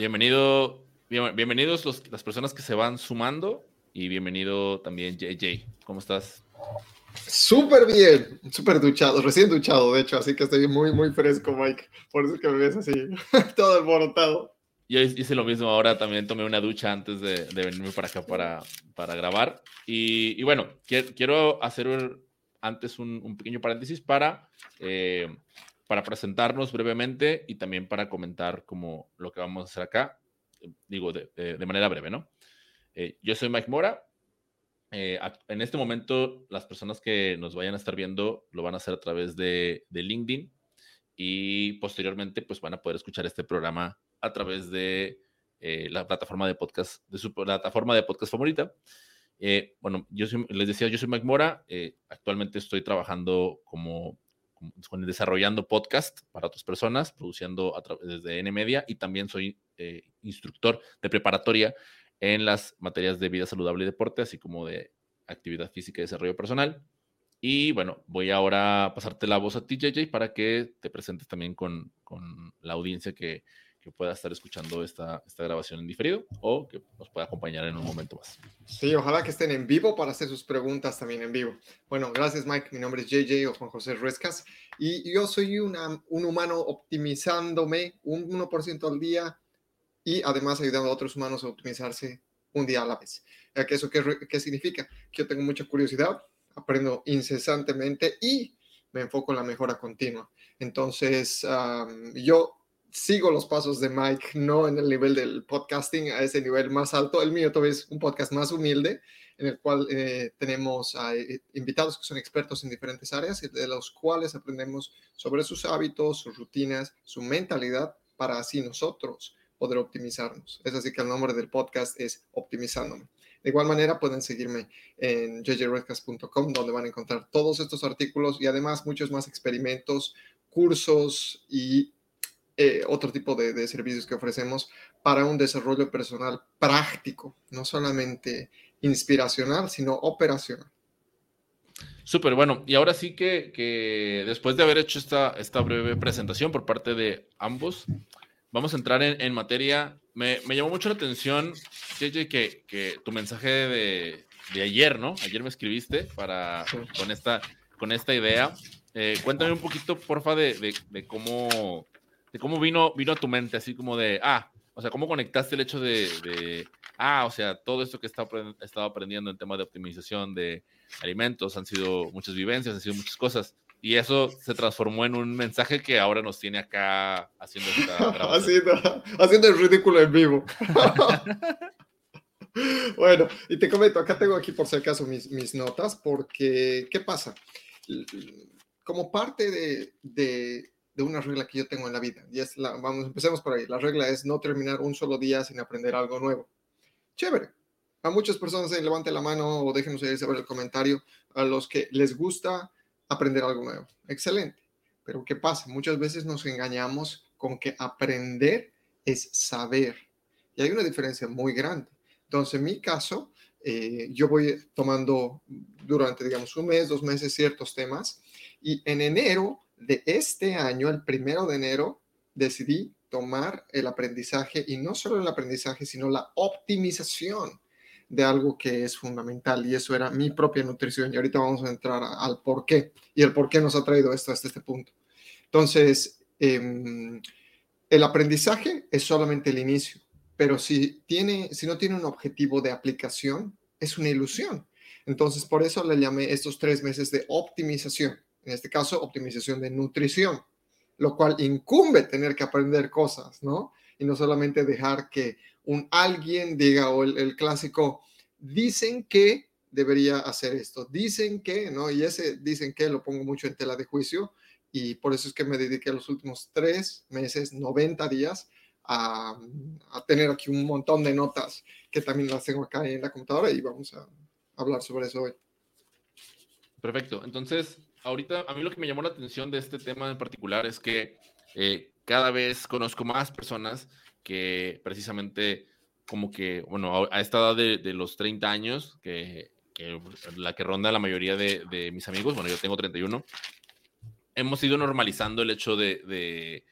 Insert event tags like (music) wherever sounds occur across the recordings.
Bienvenido, bienvenidos las personas que se van sumando y bienvenido también JJ. ¿Cómo estás? Súper bien, súper duchado, recién duchado, de hecho, así que estoy muy, muy fresco, Mike. Por eso que me ves así, (laughs) todo alborotado. Yo hice lo mismo ahora, también tomé una ducha antes de, venirme para acá para, para grabar. Y, bueno, quiero hacer antes un, pequeño paréntesis para, eh, para presentarnos brevemente y también para comentar como lo que vamos a hacer acá, digo, de, de manera breve, ¿no? Eh, yo soy Mike Mora. Eh, en este momento, las personas que nos vayan a estar viendo lo van a hacer a través de, LinkedIn y posteriormente, pues van a poder escuchar este programa a través de eh, la plataforma de podcast, de su plataforma de podcast favorita. bueno, yo les decía, yo soy Mike Mora. actualmente estoy trabajando como, desarrollando podcast para otras personas, produciendo a través de N Media y también soy instructor de preparatoria en las materias de vida saludable y deporte, así como de actividad física y desarrollo personal. Y bueno, voy ahora a pasarte la voz a ti, JJ, para que te presentes también con, con la audiencia que, que, pueda estar escuchando esta, esta grabación en diferido o que nos pueda acompañar en un momento más. Sí, ojalá que estén en vivo para hacer sus preguntas también en vivo. Bueno, gracias Mike, mi nombre es JJ o Juan José Ruescas y yo soy una, un humano optimizándome un 1% al día y además ayudando a otros humanos a optimizarse un día a la vez. ¿Eso qué, qué significa? Que yo tengo mucha curiosidad, aprendo incesantemente y me enfoco en la mejora continua. Entonces, yo sigo los pasos de Mike, no en el nivel del podcasting, a ese nivel más alto. El mío todavía es un podcast más humilde, en el cual eh, tenemos eh, invitados que son expertos en diferentes áreas, de los cuales aprendemos sobre sus hábitos, sus rutinas, su mentalidad, para así nosotros poder optimizarnos. Es así que el nombre del podcast es Optimizándome. De igual manera pueden seguirme en jjredcast.com donde van a encontrar todos estos artículos y además muchos más experimentos, cursos y eh, otro tipo de, de, servicios que ofrecemos para un desarrollo personal práctico, no solamente inspiracional, sino operacional. Súper bueno. Y ahora sí que, que, después de haber hecho esta, esta breve presentación por parte de ambos, vamos a entrar en, materia. Me, llamó mucho la atención, JJ, que, que tu mensaje de, ayer, ¿no? Ayer me escribiste para, con, esta, con esta idea. Eh, cuéntame un poquito, porfa, de, de, cómo, de cómo vino, vino a tu mente, así como de, ah, o sea, cómo conectaste el hecho de, ah, o sea, todo esto que he estado aprendiendo en tema de optimización de alimentos, han sido muchas vivencias, han sido muchas cosas. Y eso se transformó en un mensaje que ahora nos tiene acá haciendo (laughs) haciendo, haciendo el ridículo en vivo. (laughs) bueno, y te comento, acá tengo aquí por si acaso mis, mis notas, porque, ¿qué pasa? Como parte de, de, de, una regla que yo tengo en la vida, y es la, vamos, empecemos por ahí, la regla es no terminar un solo día sin aprender algo nuevo. Chévere. A muchas personas se levante la mano o déjenos saber el comentario a los que les gusta aprender algo nuevo. Excelente. Pero ¿qué pasa? Muchas veces nos engañamos con que aprender es saber. Y hay una diferencia muy grande. Entonces, en mi caso, eh, yo voy tomando durante, digamos, un mes, dos meses ciertos temas. Y en enero de este año, el primero de enero, decidí tomar el aprendizaje y no solo el aprendizaje, sino la optimización de algo que es fundamental y eso era mi propia nutrición y ahorita vamos a entrar al por qué y el por qué nos ha traído esto hasta este punto. Entonces, em, el aprendizaje es solamente el inicio, pero si, tiene, si no tiene un objetivo de aplicación, es una ilusión. Entonces, por eso le llamé estos tres meses de optimización, en este caso, optimización de nutrición, lo cual incumbe tener que aprender cosas, ¿no? Y no solamente dejar que un alguien diga, o el, clásico, dicen que debería hacer esto, dicen que, ¿no? Y ese dicen que lo pongo mucho en tela de juicio y por eso es que me dediqué los últimos tres meses, 90 días, a, a, tener aquí un montón de notas que también las tengo acá en la computadora y vamos a hablar sobre eso hoy. Perfecto. Entonces, ahorita a mí lo que me llamó la atención de este tema en particular es que eh, cada vez conozco más personas que precisamente como que, bueno, a esta edad de, los 30 años, que, la que ronda la mayoría de, mis amigos, bueno, yo tengo 31, hemos ido normalizando el hecho de,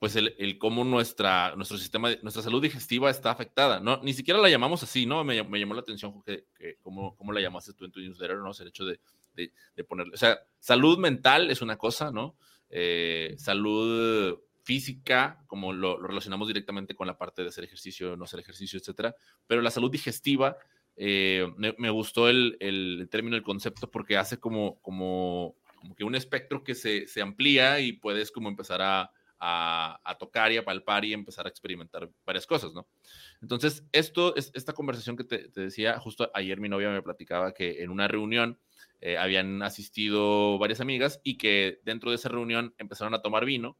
pues el, el, cómo nuestra, nuestro sistema, nuestra salud digestiva está afectada, ¿no? Ni siquiera la llamamos así, ¿no? Me, me llamó la atención que, que cómo, cómo, la llamaste tú en tu newsletter, ¿no? el hecho de, de, de, ponerle, o sea, salud mental es una cosa, ¿no? Eh, salud física, como lo, relacionamos directamente con la parte de hacer ejercicio, no hacer ejercicio, etcétera, pero la salud digestiva, eh, me, me, gustó el, el, término, el concepto, porque hace como, como, como que un espectro que se, se amplía y puedes como empezar a a, a, tocar y a palpar y empezar a experimentar varias cosas, ¿no? Entonces, esto, es, esta conversación que te, te, decía, justo ayer mi novia me platicaba que en una reunión eh, habían asistido varias amigas y que dentro de esa reunión empezaron a tomar vino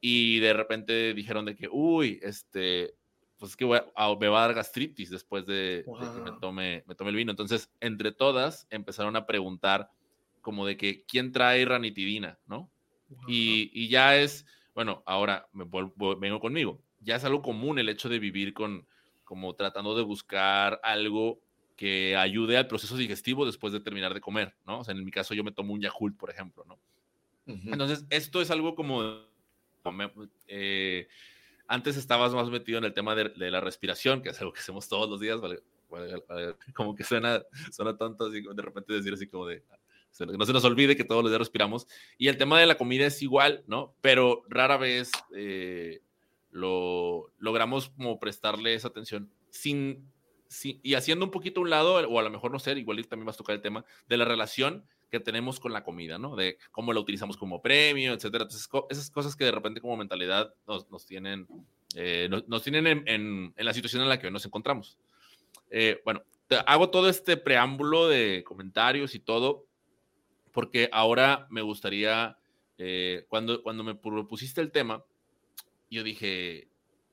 y de repente dijeron de que, uy, este, pues es que voy a, me va a dar gastritis después de, wow. de que me tome, me tome el vino. Entonces, entre todas empezaron a preguntar como de que, ¿quién trae ranitidina, no? Wow. Y, y ya es bueno, ahora me vuelvo, vengo conmigo. Ya es algo común el hecho de vivir con, como tratando de buscar algo que ayude al proceso digestivo después de terminar de comer, ¿no? O sea, en mi caso yo me tomo un Yakult, por ejemplo, ¿no? Uh -huh. Entonces, esto es algo como... Eh, antes estabas más metido en el tema de, de, la respiración, que es algo que hacemos todos los días, ¿vale? Como que suena, suena tonto así, de repente decir así como de, no se nos olvide que todos los días respiramos. Y el tema de la comida es igual, ¿no? Pero rara vez eh, lo logramos como prestarle esa atención sin, sin, y haciendo un poquito a un lado, o a lo mejor no sé, igual también vas a tocar el tema de la relación que tenemos con la comida, ¿no? De cómo la utilizamos como premio, etcétera. Entonces, esas cosas que de repente como mentalidad nos, nos tienen, eh, nos, nos, tienen en, en, en, la situación en la que hoy nos encontramos. Eh, bueno, hago todo este preámbulo de comentarios y todo porque ahora me gustaría, eh, cuando, cuando me propusiste el tema, yo dije,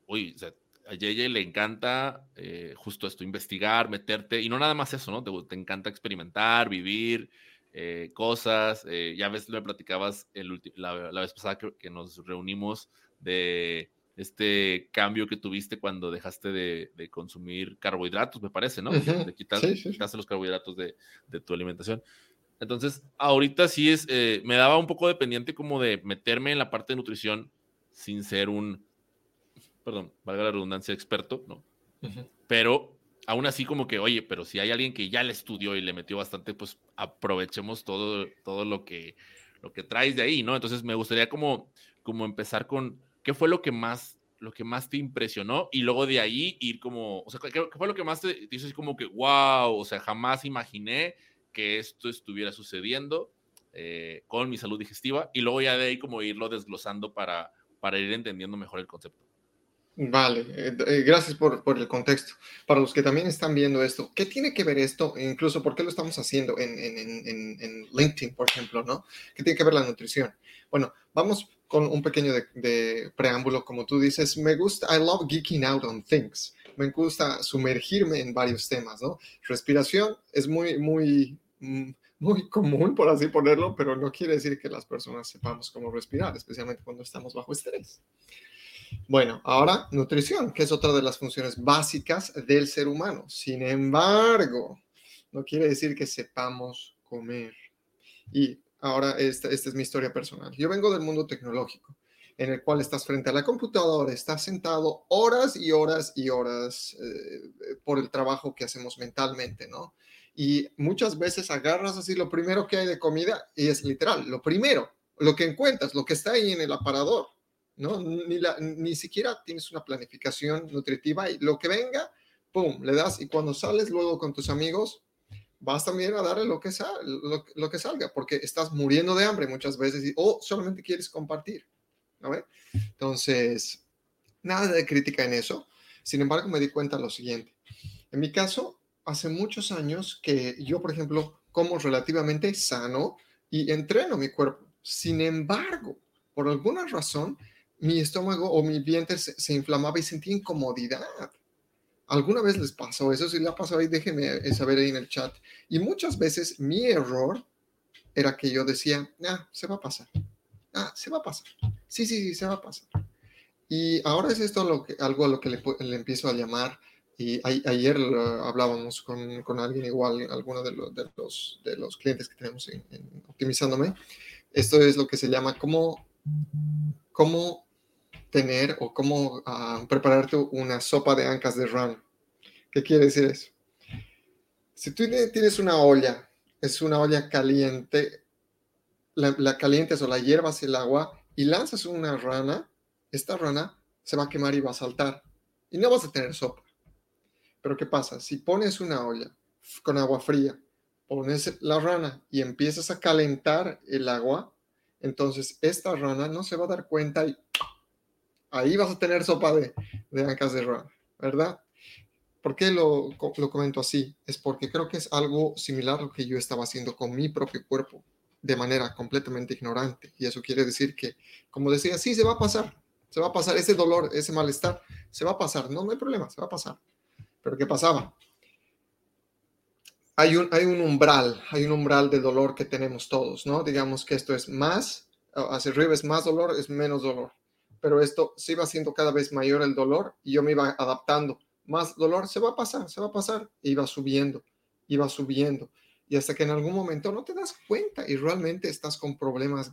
uy, o sea, a Yeye le encanta eh, justo esto, investigar, meterte, y no nada más eso, ¿no? Te, te encanta experimentar, vivir eh, cosas, eh, ya ves, me platicabas el, la, la, vez pasada que, que, nos reunimos de este cambio que tuviste cuando dejaste de, de consumir carbohidratos, me parece, ¿no? Uh -huh. Sí, sí. quitaste los carbohidratos de, de tu alimentación. Entonces, ahorita sí es, eh, me daba un poco de pendiente como de meterme en la parte de nutrición sin ser un, perdón, valga la redundancia, experto, ¿no? Uh -huh. Pero aún así como que, oye, pero si hay alguien que ya le estudió y le metió bastante, pues aprovechemos todo, todo lo que, lo que traes de ahí, ¿no? Entonces me gustaría como, como empezar con, ¿qué fue lo que más, lo que más te impresionó? Y luego de ahí ir como, o sea, ¿qué, qué fue lo que más te, te hizo así como que, wow, o sea, jamás imaginé que esto estuviera sucediendo eh, con mi salud digestiva y luego ya de ahí como irlo desglosando para, para ir entendiendo mejor el concepto. Vale, eh, eh, gracias por, por, el contexto. Para los que también están viendo esto, ¿qué tiene que ver esto? Incluso, ¿por qué lo estamos haciendo en, en, en, en LinkedIn, por ejemplo? ¿no? ¿Qué tiene que ver la nutrición? Bueno, vamos con un pequeño de, de preámbulo, como tú dices, me gusta, I love geeking out on things. Me gusta sumergirme en varios temas, ¿no? Respiración es muy, muy, muy común, por así ponerlo, pero no quiere decir que las personas sepamos cómo respirar, especialmente cuando estamos bajo estrés. Bueno, ahora nutrición, que es otra de las funciones básicas del ser humano. Sin embargo, no quiere decir que sepamos comer. Y ahora esta, esta es mi historia personal. Yo vengo del mundo tecnológico, en el cual estás frente a la computadora, estás sentado horas y horas y horas eh, por el trabajo que hacemos mentalmente, ¿no? Y muchas veces agarras así lo primero que hay de comida y es literal, lo primero, lo que encuentras, lo que está ahí en el aparador, ¿no? Ni, la, ni siquiera tienes una planificación nutritiva y lo que venga, ¡pum!, le das y cuando sales luego con tus amigos, vas también a darle lo que, sal, lo, lo que salga, porque estás muriendo de hambre muchas veces o solamente quieres compartir, ¿no? Entonces, nada de crítica en eso. Sin embargo, me di cuenta lo siguiente. En mi caso, hace muchos años que yo, por ejemplo, como relativamente sano y entreno mi cuerpo. Sin embargo, por alguna razón, mi estómago o mi vientre se, inflamaba y sentía incomodidad. ¿Alguna vez les pasó eso? Si le ha pasado ahí, déjenme saber ahí en el chat. Y muchas veces mi error era que yo decía, ah, se va a pasar. Ah, se va a pasar. Sí, sí, sí, se va a pasar. Y ahora es esto lo que, algo a lo que le, le empiezo a llamar y ayer uh, hablábamos con, con, alguien igual, alguno de, lo, de, los, de los clientes que tenemos en, Optimizándome. Esto es lo que se llama cómo, cómo tener o cómo ah, prepararte una sopa de ancas de rana. ¿Qué quiere decir eso? Si tú tienes una olla, es una olla caliente, la, la calientes o la hierbas el agua y lanzas una rana, esta rana se va a quemar y va a saltar y no vas a tener sopa. Pero ¿qué pasa? Si pones una olla con agua fría, pones la rana y empiezas a calentar el agua, entonces esta rana no se va a dar cuenta y ahí vas a tener sopa de, de ancas de rana, ¿verdad? ¿Por qué lo, lo, comento así? Es porque creo que es algo similar a lo que yo estaba haciendo con mi propio cuerpo de manera completamente ignorante. Y eso quiere decir que, como decía, sí, se va a pasar, se va a pasar ese dolor, ese malestar, se va a pasar, no, no hay problema, se va a pasar. Pero ¿qué pasaba? Hay un, hay un umbral, hay un umbral de dolor que tenemos todos, ¿no? Digamos que esto es más, hacia arriba es más dolor, es menos dolor. Pero esto se iba haciendo cada vez mayor el dolor y yo me iba adaptando más dolor, se va a pasar, se va a pasar. E iba subiendo, iba subiendo. Y hasta que en algún momento no te das cuenta y realmente estás con problemas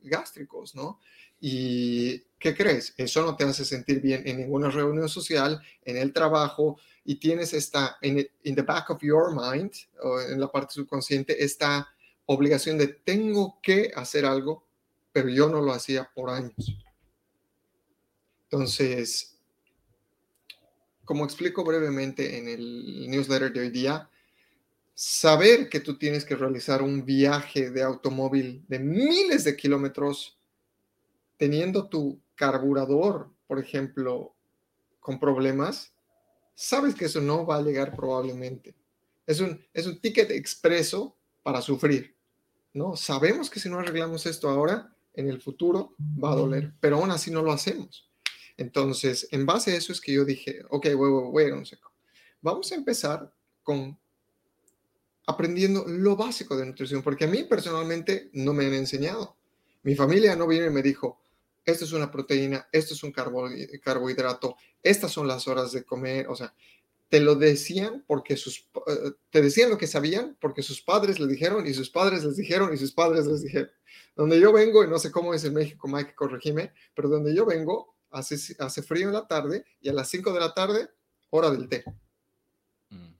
gástricos, ¿no? ¿Y qué crees? Eso no te hace sentir bien en ninguna reunión social, en el trabajo, y tienes esta, en in the back of your mind, o en la parte subconsciente, esta obligación de tengo que hacer algo, pero yo no lo hacía por años. Entonces, como explico brevemente en el newsletter de hoy día, saber que tú tienes que realizar un viaje de automóvil de miles de kilómetros teniendo tu carburador, por ejemplo, con problemas, sabes que eso no va a llegar probablemente. Es un, es un ticket expreso para sufrir, ¿no? Sabemos que si no arreglamos esto ahora, en el futuro va a doler, pero aún así no lo hacemos. Entonces, en base a eso es que yo dije, ok, wait, un seco. Vamos a empezar con aprendiendo lo básico de nutrición, porque a mí personalmente no me han enseñado. Mi familia no vino y me dijo, esto es una proteína, esto es un carbohidrato, estas son las horas de comer, o sea, te lo decían porque sus, eh, te decían lo que sabían porque sus padres le dijeron y sus padres les dijeron y sus padres les dijeron. Donde yo vengo, y no sé cómo es en México, Mike, corregime, pero donde yo vengo, hace, frío en la tarde y a las 5 de la tarde, hora del té. Mm.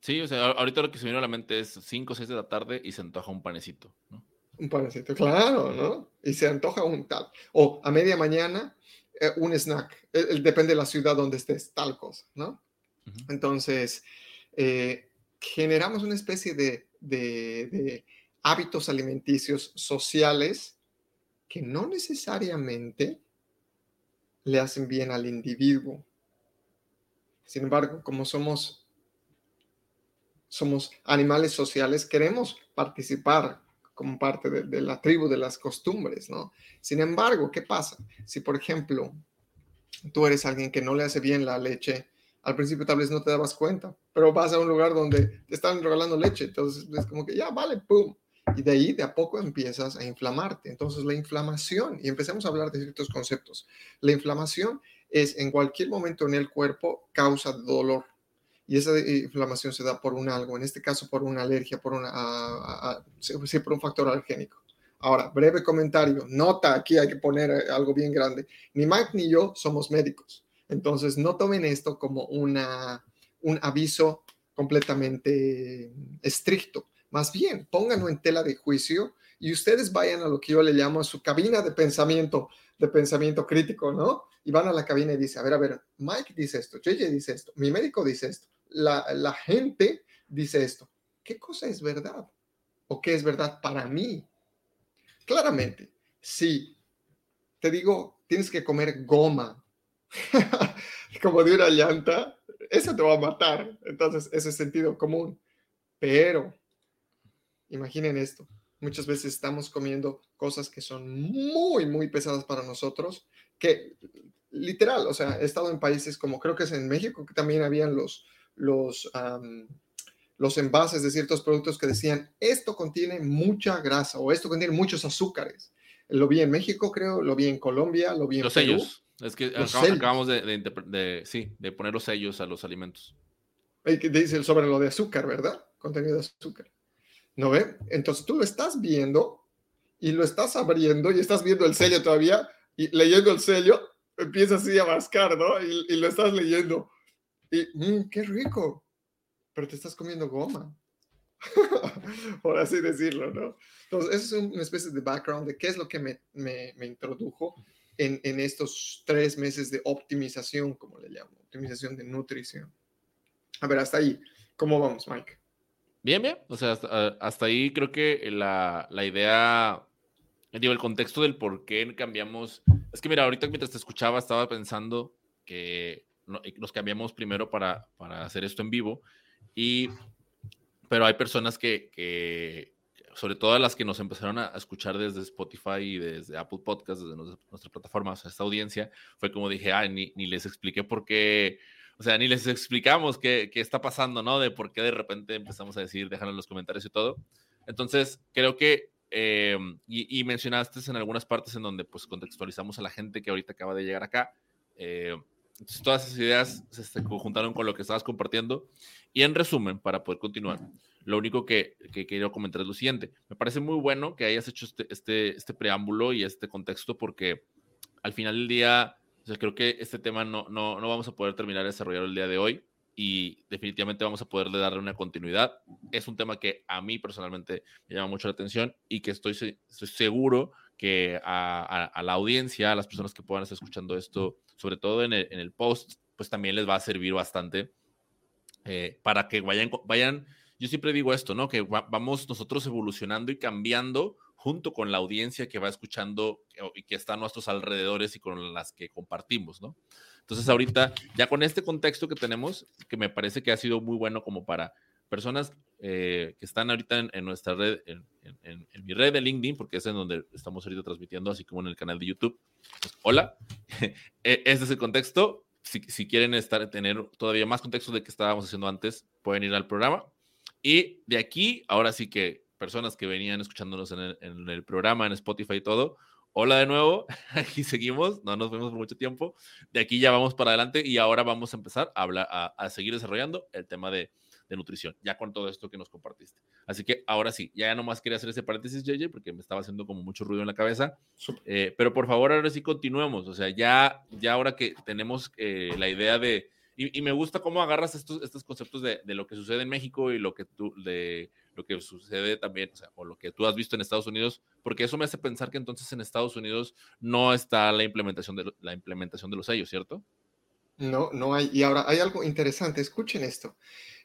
Sí, o sea, ahorita lo que se me viene a la mente es 5 o 6 de la tarde y se antoja un panecito, ¿no? Un panecito, claro, ¿no? Y se antoja un tal. O a media mañana, eh, un snack. depende de la ciudad donde estés, tal cosa, ¿no? Entonces, eh, generamos una especie de, de hábitos alimenticios sociales que no necesariamente le hacen bien al individuo. Sin embargo, como somos, somos animales sociales, queremos participar como parte de, la tribu, de las costumbres, ¿no? Sin embargo, ¿qué pasa? Si, por ejemplo, tú eres alguien que no le hace bien la leche, al principio tal vez no te dabas cuenta, pero vas a un lugar donde te están regalando leche, entonces es como que ya, vale, pum, y de ahí de a poco empiezas a inflamarte. Entonces la inflamación, y empecemos a hablar de ciertos conceptos, la inflamación es en cualquier momento en el cuerpo causa dolor. Y esa inflamación se da por un algo, en este caso por una alergia, por, una, por un factor alergénico. Ahora, breve comentario, nota, aquí hay que poner eh, algo bien grande. Ni Mike ni yo somos médicos, entonces no tomen esto como una, un aviso completamente estricto. Más bien, pónganlo en tela de juicio y ustedes vayan a lo que yo le llamo su cabina de pensamiento, de pensamiento crítico, ¿no? Y van a la cabina y dice, a ver, a ver, Mike dice esto, JJ dice esto, mi médico dice esto, la, la gente dice esto. ¿Qué cosa es verdad? ¿O qué es verdad para mí? Claramente, si te digo, tienes que comer goma, (laughs) como de una llanta, eso te va a matar. Entonces, ese es sentido común. Pero Imaginen esto. Muchas veces estamos comiendo cosas que son muy, muy pesadas para nosotros, que literal, o sea, he estado en países como creo que es en México, que también habían los, los, los envases de ciertos productos que decían, esto contiene mucha grasa o esto contiene muchos azúcares. Lo vi en México, creo, lo vi en Colombia, lo vi en Los sellos. Es que acabamos, de, de, sí, de poner los sellos a los alimentos. Dice sobre lo de azúcar, ¿verdad? Contenido de azúcar. ¿No ve? Entonces tú lo estás viendo y lo estás abriendo y estás viendo el sello todavía. y leyendo el sello, empieza así a mascar, ¿no? Y, lo estás leyendo. Y, mmm, qué rico, pero te estás comiendo goma. (laughs) por así decirlo, ¿no? Entonces, es una especie de background de qué es lo que me, me, me introdujo en, en, estos tres meses de optimización, como le llamo, optimización de nutrición. A ver, hasta ahí, ¿cómo vamos, Mike? Bien, bien, o sea, hasta, hasta ahí creo que la, la idea digo, el contexto del por qué cambiamos. Es que mira, ahorita mientras te escuchaba estaba pensando que nos cambiamos primero para, para hacer esto en vivo, y, pero hay personas que, que, sobre todo las que nos empezaron a escuchar desde Spotify y desde Apple Podcasts, desde nuestra plataforma, o sea, esta audiencia, fue como dije, ah, ni, ni les expliqué por qué, o sea, ni les explicamos qué, qué, está pasando, ¿no? De por qué de repente empezamos a decir, déjanos en los comentarios y todo. Entonces, creo que eh, y, mencionaste en algunas partes en donde pues contextualizamos a la gente que ahorita acaba de llegar acá. Eh, entonces, todas esas ideas se conjuntaron con lo que estabas compartiendo. Y en resumen, para poder continuar, lo único que, que quiero comentar es lo siguiente. Me parece muy bueno que hayas hecho este, este, este preámbulo y este contexto porque al final del día, o creo que este tema no, no, no vamos a poder terminar de desarrollar el día de hoy y definitivamente vamos a poderle darle una continuidad. Es un tema que a mí personalmente me llama mucho la atención y que estoy, seguro que a, la audiencia, a las personas que puedan estar escuchando esto, sobre todo en el, post, pues también les va a servir bastante eh, para que vayan, vayan, yo siempre digo esto, ¿no? Que vamos nosotros evolucionando y cambiando junto con la audiencia que va escuchando y que está a nuestros alrededores y con las que compartimos, ¿no? Entonces ahorita, ya con este contexto que tenemos, que me parece que ha sido muy bueno como para personas eh, que están ahorita en, nuestra red, en, mi red de LinkedIn, porque es en donde estamos ahorita transmitiendo, así como en el canal de YouTube. Pues, hola, (laughs) e, este es el contexto. Si, si, quieren estar, tener todavía más contexto de que estábamos haciendo antes, pueden ir al programa. Y de aquí, ahora sí que personas que venían escuchándonos en el, en el programa, en Spotify y todo, Hola de nuevo, (laughs) aquí seguimos, no nos vemos por mucho tiempo. De aquí ya vamos para adelante y ahora vamos a empezar a, hablar, a, seguir desarrollando el tema de, nutrición, ya con todo esto que nos compartiste. Así que ahora sí, ya nomás quería hacer ese paréntesis, JJ, porque me estaba haciendo como mucho ruido en la cabeza. Eh, pero por favor, ahora sí continuemos. O sea, ya, ya ahora que tenemos eh, la idea de. Y, me gusta cómo agarras estos, estos conceptos de, de, lo que sucede en México y lo que tú. de lo que sucede también, o, lo que tú has visto en Estados Unidos, porque eso me hace pensar que entonces en Estados Unidos no está la implementación de, la implementación de los sellos, ¿cierto? No, no hay. Y ahora hay algo interesante, escuchen esto.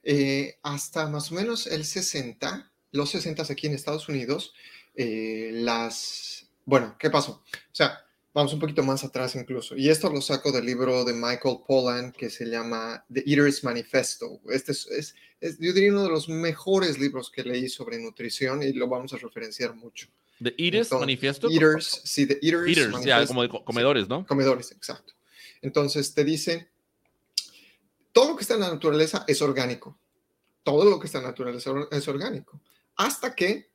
Eh, hasta más o menos el 60, los 60 aquí en Estados Unidos, eh, las... Bueno, ¿qué pasó? O sea, vamos un poquito más atrás incluso. Y esto lo saco del libro de Michael Pollan que se llama The Eater's Manifesto. Este es, es, yo diría uno de los mejores libros que leí sobre nutrición y lo vamos a referenciar mucho. ¿The Eaters Manifesto? Eaters, sí, The Eaters, eaters ya, como de comedores, ¿no? Comedores, exacto. Entonces te dice, todo lo que está en la naturaleza es orgánico. Todo lo que está en la naturaleza es orgánico. Hasta que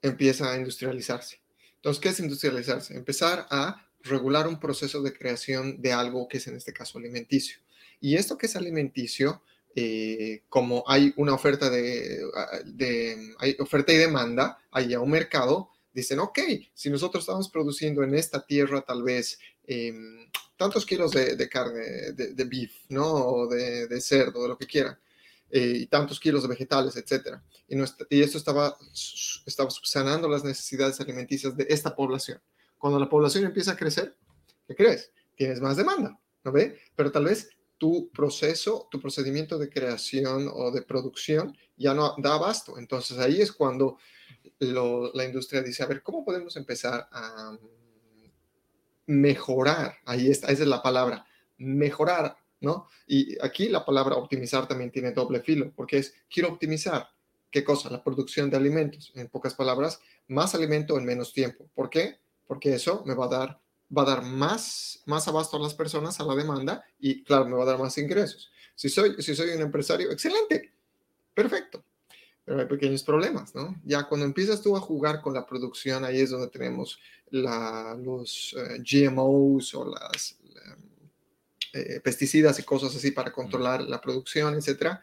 empieza a industrializarse. Entonces, ¿qué es industrializarse? Empezar a regular un proceso de creación de algo que es en este caso alimenticio. Y esto que es alimenticio eh, como hay una oferta de, ah, de, hay oferta y demanda, hay un mercado, dicen, ok, si nosotros estamos produciendo en esta tierra tal vez em, tantos kilos de, carne, de, beef, ¿no? O de, cerdo, de lo que quieran, eh, y tantos kilos de vegetales, etcétera. Y, y esto estaba, estaba subsanando las necesidades alimenticias de esta población. Cuando la población empieza a crecer, ¿qué crees? Tienes más demanda, ¿no ve? Pero tal vez tu proceso, tu procedimiento de creación o de producción ya no da abasto. Entonces ahí es cuando la industria dice, a ver, ¿cómo podemos empezar a mejorar? Ahí está, esa es la palabra, mejorar, ¿no? Y aquí la palabra optimizar también tiene doble filo, porque es, quiero optimizar. ¿Qué cosa? La producción de alimentos. En pocas palabras, más alimento en menos tiempo. ¿Por qué? Porque eso me va a dar va a dar más, más abasto a las personas, a la demanda, y claro, me va a dar más ingresos. Si soy, si soy un empresario, excelente, perfecto. Pero hay pequeños problemas, ¿no? Ya cuando empiezas tú a jugar con la producción, ahí es donde tenemos los eh, GMOs o las eh, pesticidas y cosas así para controlar la producción, etcétera.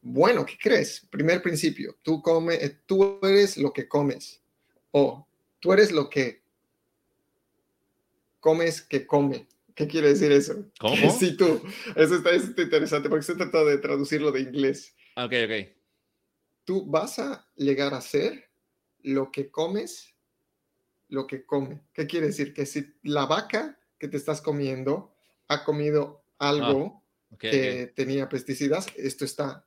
Bueno, ¿qué crees? Primer principio, tú, come, eh, tú eres lo que comes o tú eres lo que comes que come. ¿Qué quiere decir eso? ¿Cómo? (laughs) Sí, tú. Eso está, eso está interesante porque estoy tratando de traducirlo de inglés. Ok, ok. Tú vas a llegar a ser lo que comes, lo que come. ¿Qué quiere decir? Que si la vaca que te estás comiendo ha comido algo Ok, que tenía pesticidas, esto está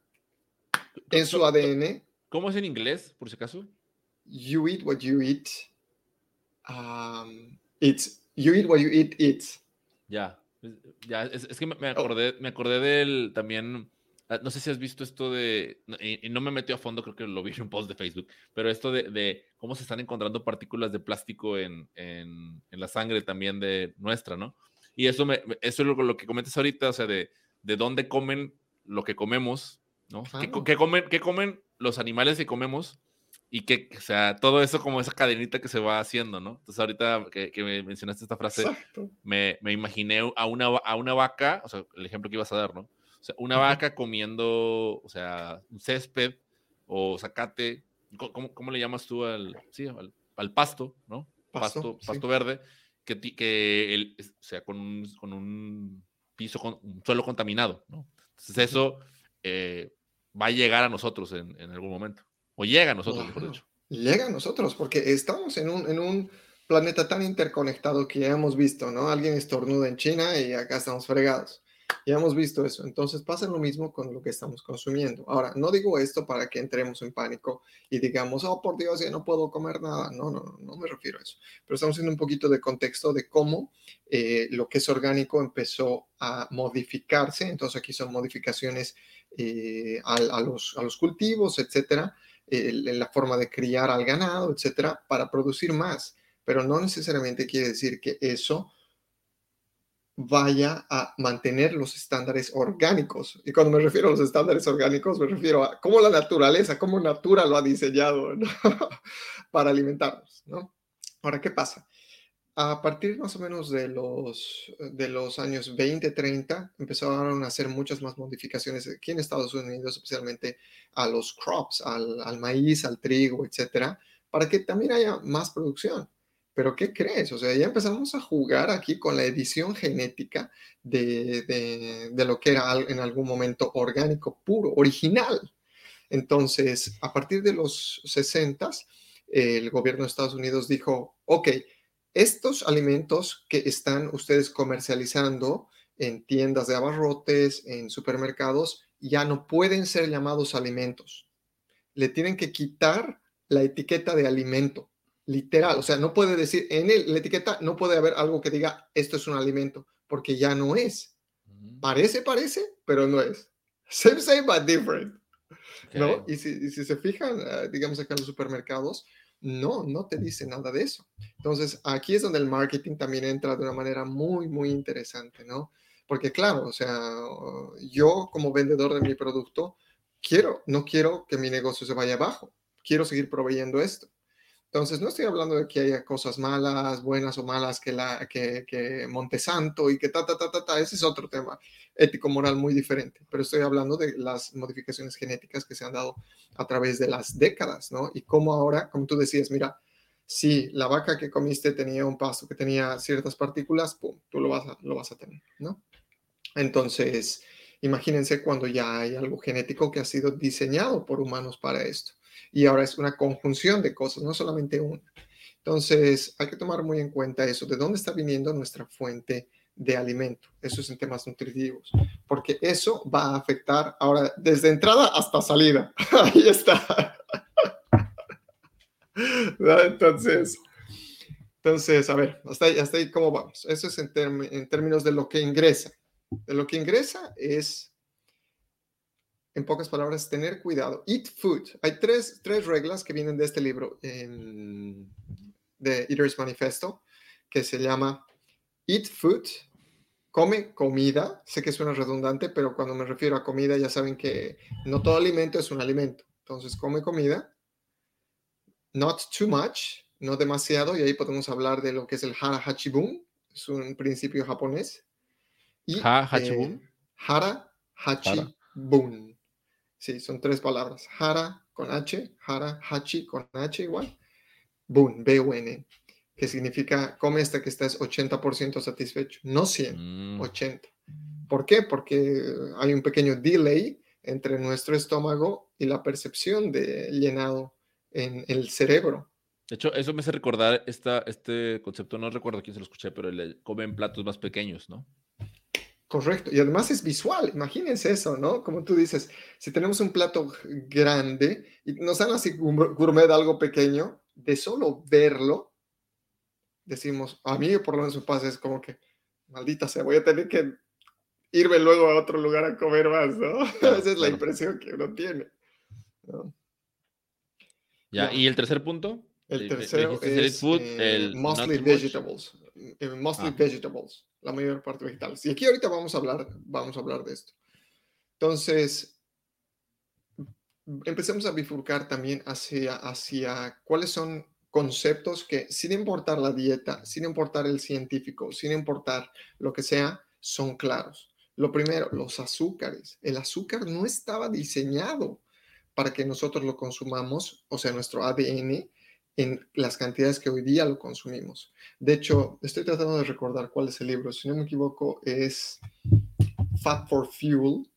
en su ADN. ¿Cómo es en inglés, por si acaso? You eat what you eat. Um, it's you eat what you eat. It's Ya. Ya, es, es que me, Oh. acordé, me acordé del también. ah, No sé si has visto esto de. Y, y no me metí a fondo, creo que lo vi en un post de Facebook. Pero esto de, de cómo se están encontrando partículas de plástico en, en, en la sangre también de nuestra, ¿no? Y eso, me, eso es lo, lo que comentas ahorita, o sea, de, de dónde comen lo que comemos, ¿no? ¿Qué, Claro. qué comen, ¿Qué comen los animales que comemos? Y que, o sea, todo eso como esa cadenita que se va haciendo, ¿no? Entonces ahorita que, que me mencionaste esta frase, me, me imaginé a una, a una vaca, o sea, el ejemplo que ibas a dar, ¿no? O sea, una Ujú. vaca comiendo, o sea, un césped o zacate, ¿cómo, cómo le llamas tú al, sí, al, al pasto, ¿no? Pasto, Pasto, sí. pasto verde, que, el, o sea, con un, con un piso, con un suelo contaminado, ¿no? Entonces eso eh, va a llegar a nosotros en, en algún momento, o llega a nosotros, mejor dicho. Llega a nosotros porque estamos en un, en un planeta tan interconectado que ya hemos visto, ¿no? Alguien estornuda en China y acá estamos fregados. Ya hemos visto eso. Entonces pasa lo mismo con lo que estamos consumiendo. Ahora, no digo esto para que entremos en pánico y digamos, oh, por Dios, ya no puedo comer nada. No, no, no, no me refiero a eso. Pero estamos haciendo un poquito de contexto de cómo eh, lo que es orgánico empezó a modificarse. Entonces aquí son modificaciones eh, a, los, a los cultivos, etcétera en la forma de criar al ganado, etcétera, para producir más. Pero no necesariamente quiere decir que eso vaya a mantener los estándares orgánicos. Y cuando me refiero a los estándares orgánicos, me refiero a cómo la naturaleza, cómo Natura lo ha diseñado (laughs) para alimentarnos. ¿no? Ahora, ¿qué pasa? A partir más o menos de los, de los años 20, 30, empezaron a hacer muchas más modificaciones aquí en Estados Unidos, especialmente a los crops, al, al maíz, al trigo, etcétera, para que también haya más producción. Pero ¿qué crees? O sea, ya empezamos a jugar aquí con la edición genética de, de, de lo que era en algún momento orgánico puro, original. Entonces, a partir de los 60, el gobierno de Estados Unidos dijo, ok, estos alimentos que están ustedes comercializando en tiendas de abarrotes, en supermercados, ya no pueden ser llamados alimentos. Le tienen que quitar la etiqueta de alimento, literal. O sea, no puede decir, en el- la etiqueta no puede haber algo que diga, esto es un alimento, porque ya no es. Parece, parece, pero no es. (laughs) Same, same, but different. ¿no? ok. Y si, y si se fijan, eh, digamos acá en los supermercados, no, no te dice nada de eso. Entonces, aquí es donde el marketing también entra de una manera muy, muy interesante, ¿no? Porque claro, o sea, yo como vendedor de mi producto, quiero, no quiero que mi negocio se vaya abajo, quiero seguir proveyendo esto. Entonces, no estoy hablando de que haya cosas malas, buenas o malas, que, Montesanto y que ta, ta, ta, ta, ta, ese es otro tema ético-moral muy diferente, pero estoy hablando de las modificaciones genéticas que se han dado a través de las décadas, ¿no? Y cómo ahora, como tú decías, mira, si la vaca que comiste tenía un pasto que tenía ciertas partículas, pum, tú lo vas a, lo vas a tener, ¿no? Entonces, imagínense cuando ya hay algo genético que ha sido diseñado por humanos para esto. Y ahora es una conjunción de cosas, no solamente una. Entonces, hay que tomar muy en cuenta eso, de dónde está viniendo nuestra fuente de alimento. Eso es en temas nutritivos, porque eso va a afectar ahora desde entrada hasta salida. (laughs) Ahí está. (laughs) Entonces, entonces, a ver, hasta ahí, hasta ahí cómo vamos. Eso es en términos de lo que ingresa. De lo que ingresa es, en pocas palabras, tener cuidado. Eat food. Hay tres, tres reglas que vienen de este libro em, de Eater's Manifesto, que se llama Eat food, come comida. Sé que suena redundante, pero cuando me refiero a comida ya saben que no todo alimento es un alimento. Entonces, come comida. Not too much, no demasiado, y ahí podemos hablar de lo que es el Hara Hachibun, es un principio japonés. Y, Ha, Hachibun. eh, Hara Hachibun. Sí, son tres palabras. Hara con H, Hara Hachi con H igual. Bun, B-U-N. que significa come hasta que estés 80% satisfecho, no 100, 80. Mm. ¿Por qué? Porque hay un pequeño delay entre nuestro estómago y la percepción de llenado en el cerebro. De hecho, eso me hace recordar esta, este concepto, no recuerdo quién se lo escuché, pero el comen platos más pequeños, ¿no? Correcto, y además es visual, imagínense eso, ¿no? Como tú dices, si tenemos un plato grande y nos dan así gourmet algo pequeño, de solo verlo, decimos, a mí por lo menos su pasa es como que, maldita sea, voy a tener que irme luego a otro lugar a comer más, ¿no? (laughs) Esa es la impresión que uno tiene. Ya, ¿y el tercer punto? El tercero es eh, mostly vegetables. Eh, mostly ah. vegetables, la mayor parte vegetales. Y aquí ahorita vamos a hablar, vamos a hablar de esto. Entonces, empecemos a bifurcar también hacia, hacia cuáles son conceptos que, sin importar la dieta, sin importar el científico, sin importar lo que sea, son claros. Lo primero, los azúcares. El azúcar no estaba diseñado para que nosotros lo consumamos, o sea, nuestro ADN, en las cantidades que hoy día lo consumimos. De hecho, estoy tratando de recordar cuál es el libro. Si no me equivoco, es Fat for Fuel,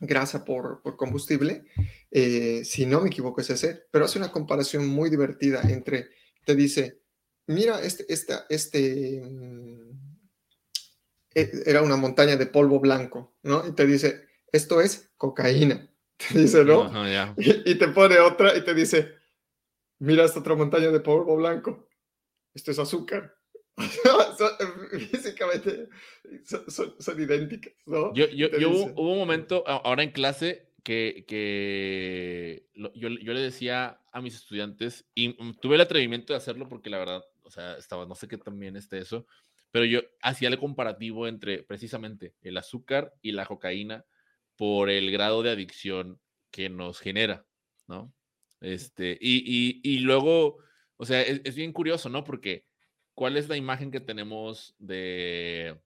grasa por, combustible. Eh, si no me equivoco, es ese. Pero hace una comparación muy divertida entre, te dice, mira, este, este, mm, e, era una montaña de polvo blanco, ¿no? Y te dice, esto es cocaína. (laughs) Te dice, ¿no? y te pone otra y te dice, mira esta otra montaña de polvo blanco, esto es azúcar. (laughs) Físicamente son, idénticas, ¿no? Yo, yo, hubo, un momento ahora en clase que, que yo, yo, le decía a mis estudiantes, y tuve el atrevimiento de hacerlo porque la verdad, o sea, estaba, no sé qué también esté eso, pero yo hacía el comparativo entre precisamente el azúcar y la cocaína por el grado de adicción que nos genera, ¿no? Este, y, y, luego, o sea, es, bien curioso, ¿no? Porque, ¿cuál es la imagen que tenemos de,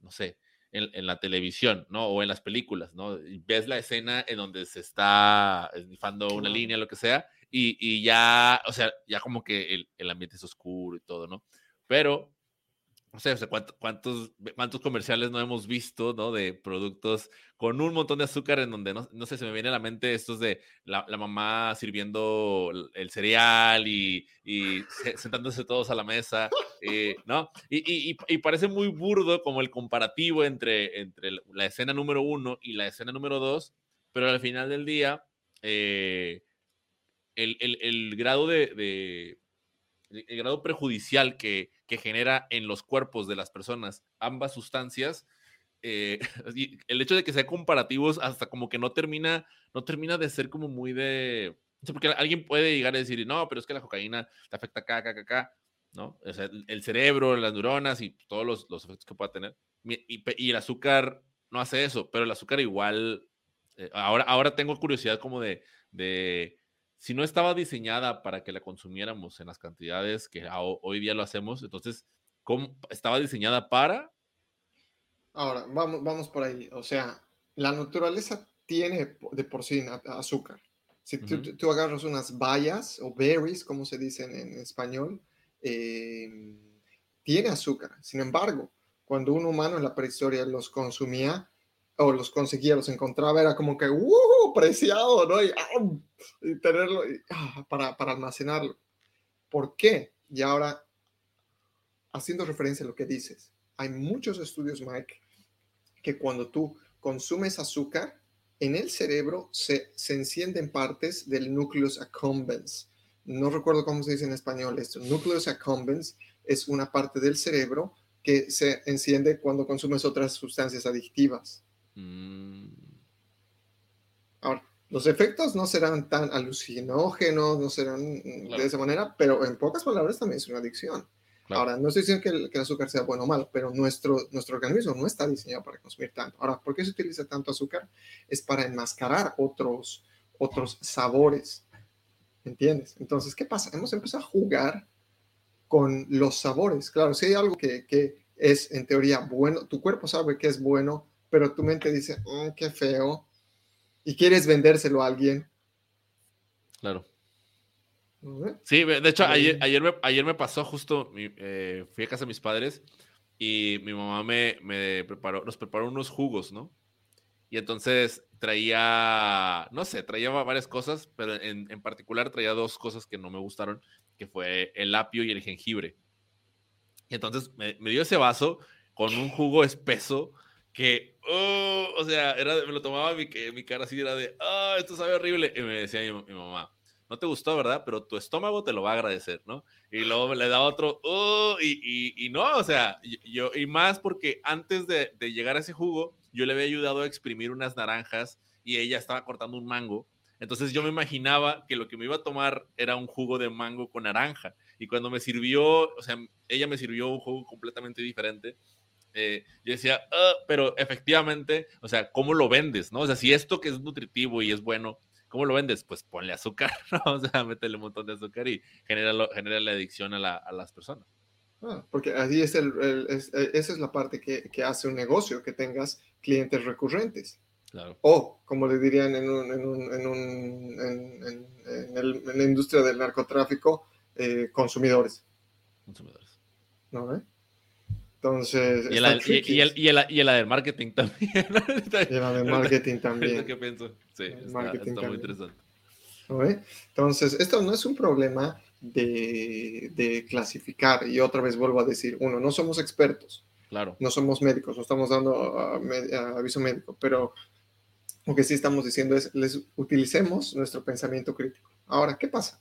no sé, en, la televisión, ¿no? O en las películas, ¿no? ves la escena en donde se está esnifando una línea, lo que sea, y, y, ya, o sea, ya como que el, el ambiente es oscuro y todo, ¿no? Pero no sé, cuántos, cuántos comerciales no hemos visto, ¿no? De productos con un montón de azúcar en donde, no, sé, se me viene a la mente estos de la, mamá sirviendo el cereal y, sentándose todos a la mesa, eh, ¿no? Y, parece muy burdo como el comparativo entre, entre la escena número uno y la escena número dos, pero al final del día, eh, el, grado de el grado perjudicial que, genera en los cuerpos de las personas ambas sustancias, eh, (laughs) el hecho de que sean comparativos hasta como que no termina, no termina de ser como muy de... porque alguien puede llegar a decir, no, pero es que la cocaína te afecta acá, acá, acá, ¿no? O sea, el cerebro, las neuronas y todos los, efectos que pueda tener. Y, el azúcar no hace eso, pero el azúcar igual... Eh, ahora, ahora tengo curiosidad como de, de si no estaba diseñada para que la consumiéramos en las cantidades que hoy día lo hacemos, entonces, ¿cómo estaba diseñada para? Ahora, vamos, vamos por ahí. O sea, la naturaleza tiene de por sí azúcar. Si tú, agarras unas bayas o berries, como se dicen en español, em, tiene azúcar. Sin embargo, cuando un humano en la prehistoria los consumía, o los conseguía, los encontraba, era como que, ¡uh! Preciado, ¿no? Y, tenerlo ah, para, para almacenarlo. ¿Por qué? Y ahora, haciendo referencia a lo que dices, hay muchos estudios, Mike, que cuando tú consumes azúcar, en el cerebro se, se encienden partes del nucleus accumbens. No recuerdo cómo se dice en español esto. Nucleus accumbens es una parte del cerebro que se enciende cuando consumes otras sustancias adictivas. Mm. Ahora, los efectos no serán tan alucinógenos, no serán de esa manera, pero en pocas palabras también es una adicción. Ahora, no estoy diciendo que el, azúcar sea bueno o malo, pero nuestro, nuestro organismo no está diseñado para consumir tanto. Ahora, ¿por qué se utiliza tanto azúcar? Es para enmascarar otros, otros sabores. ¿Entiendes? Entonces, ¿qué pasa? Hemos empezado a jugar con los sabores. Claro, si hay algo que, que es en teoría bueno, tu cuerpo sabe que es bueno, pero tu mente dice, oh, qué feo, y quieres vendérselo a alguien. Claro. Sí, de hecho, ayer, ayer, me, ayer me pasó justo, eh, fui a casa de mis padres y mi mamá me, me preparó, nos preparó unos jugos, ¿no? Y entonces traía, no sé, traía varias cosas, pero en, en, particular traía dos cosas que no me gustaron, que fue el apio y el jengibre. Y entonces me, me dio ese vaso con un jugo espeso que, oh, o sea, era, me lo tomaba mi, mi cara así, era de, ah, esto sabe horrible. Y me decía mi, mamá, no te gustó, ¿verdad? Pero tu estómago te lo va a agradecer, ¿no? Y luego le daba otro, oh, y, y, y, no, o sea, yo, y más porque antes de, de, llegar a ese jugo, yo le había ayudado a exprimir unas naranjas y ella estaba cortando un mango. Entonces yo me imaginaba que lo que me iba a tomar era un jugo de mango con naranja. Y cuando me sirvió, o sea, ella me sirvió un jugo completamente diferente. Eh, yo decía, ah", pero efectivamente, o sea, ¿cómo lo vendes? ¿no? O sea, si esto que es nutritivo y es bueno, ¿cómo lo vendes? Pues ponle azúcar, (laughs) ¿no? O sea, métele un montón de azúcar y genera, genera la adicción a, la, a las personas. Ah, porque así es, el, eh, esa es la parte que, que, hace un negocio, que tengas clientes recurrentes. Claro. O, como le dirían en, un, en, un, en, un, en, la industria del narcotráfico, eh, consumidores. Consumidores. ¿No? Eh? Entonces. Y la, y, y, el, y, el, y la del marketing también. y la del marketing (laughs) también. ¿Qué pienso? Sí, está, está muy interesante. ¿No? Entonces, esto no es un problema de, de, clasificar. Y otra vez vuelvo a decir: uno, no somos expertos. Claro. No somos médicos, no estamos dando aviso médico, pero lo que sí estamos diciendo es: les utilicemos nuestro pensamiento crítico. Ahora, ¿qué pasa?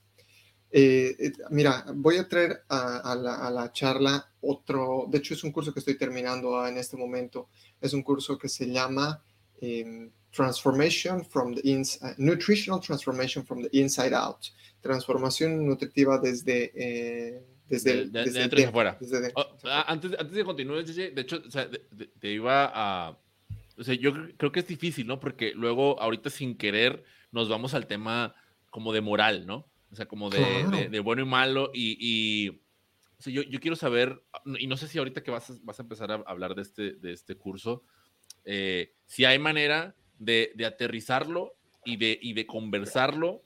Eh, eh, mira, voy a traer a, la, charla otro, de hecho es un curso que estoy terminando en este momento, es un curso que se llama em, Transformation from the Inside, Nutritional Transformation from the Inside Out, transformación nutritiva desde... Eh, desde, de, desde dentro hacia afuera. Oh, antes, antes de continuar, de hecho, o sea, te iba a... O sea, yo creo que es difícil, ¿no? Porque luego, ahorita sin querer, nos vamos al tema como de moral, ¿no? O sea, como de, de, bueno y malo. Y, y o sea, yo, yo, quiero saber, y no sé si ahorita que vas a, vas a empezar a hablar de este, de este curso, eh, si hay manera de, de, aterrizarlo y de, y de conversarlo,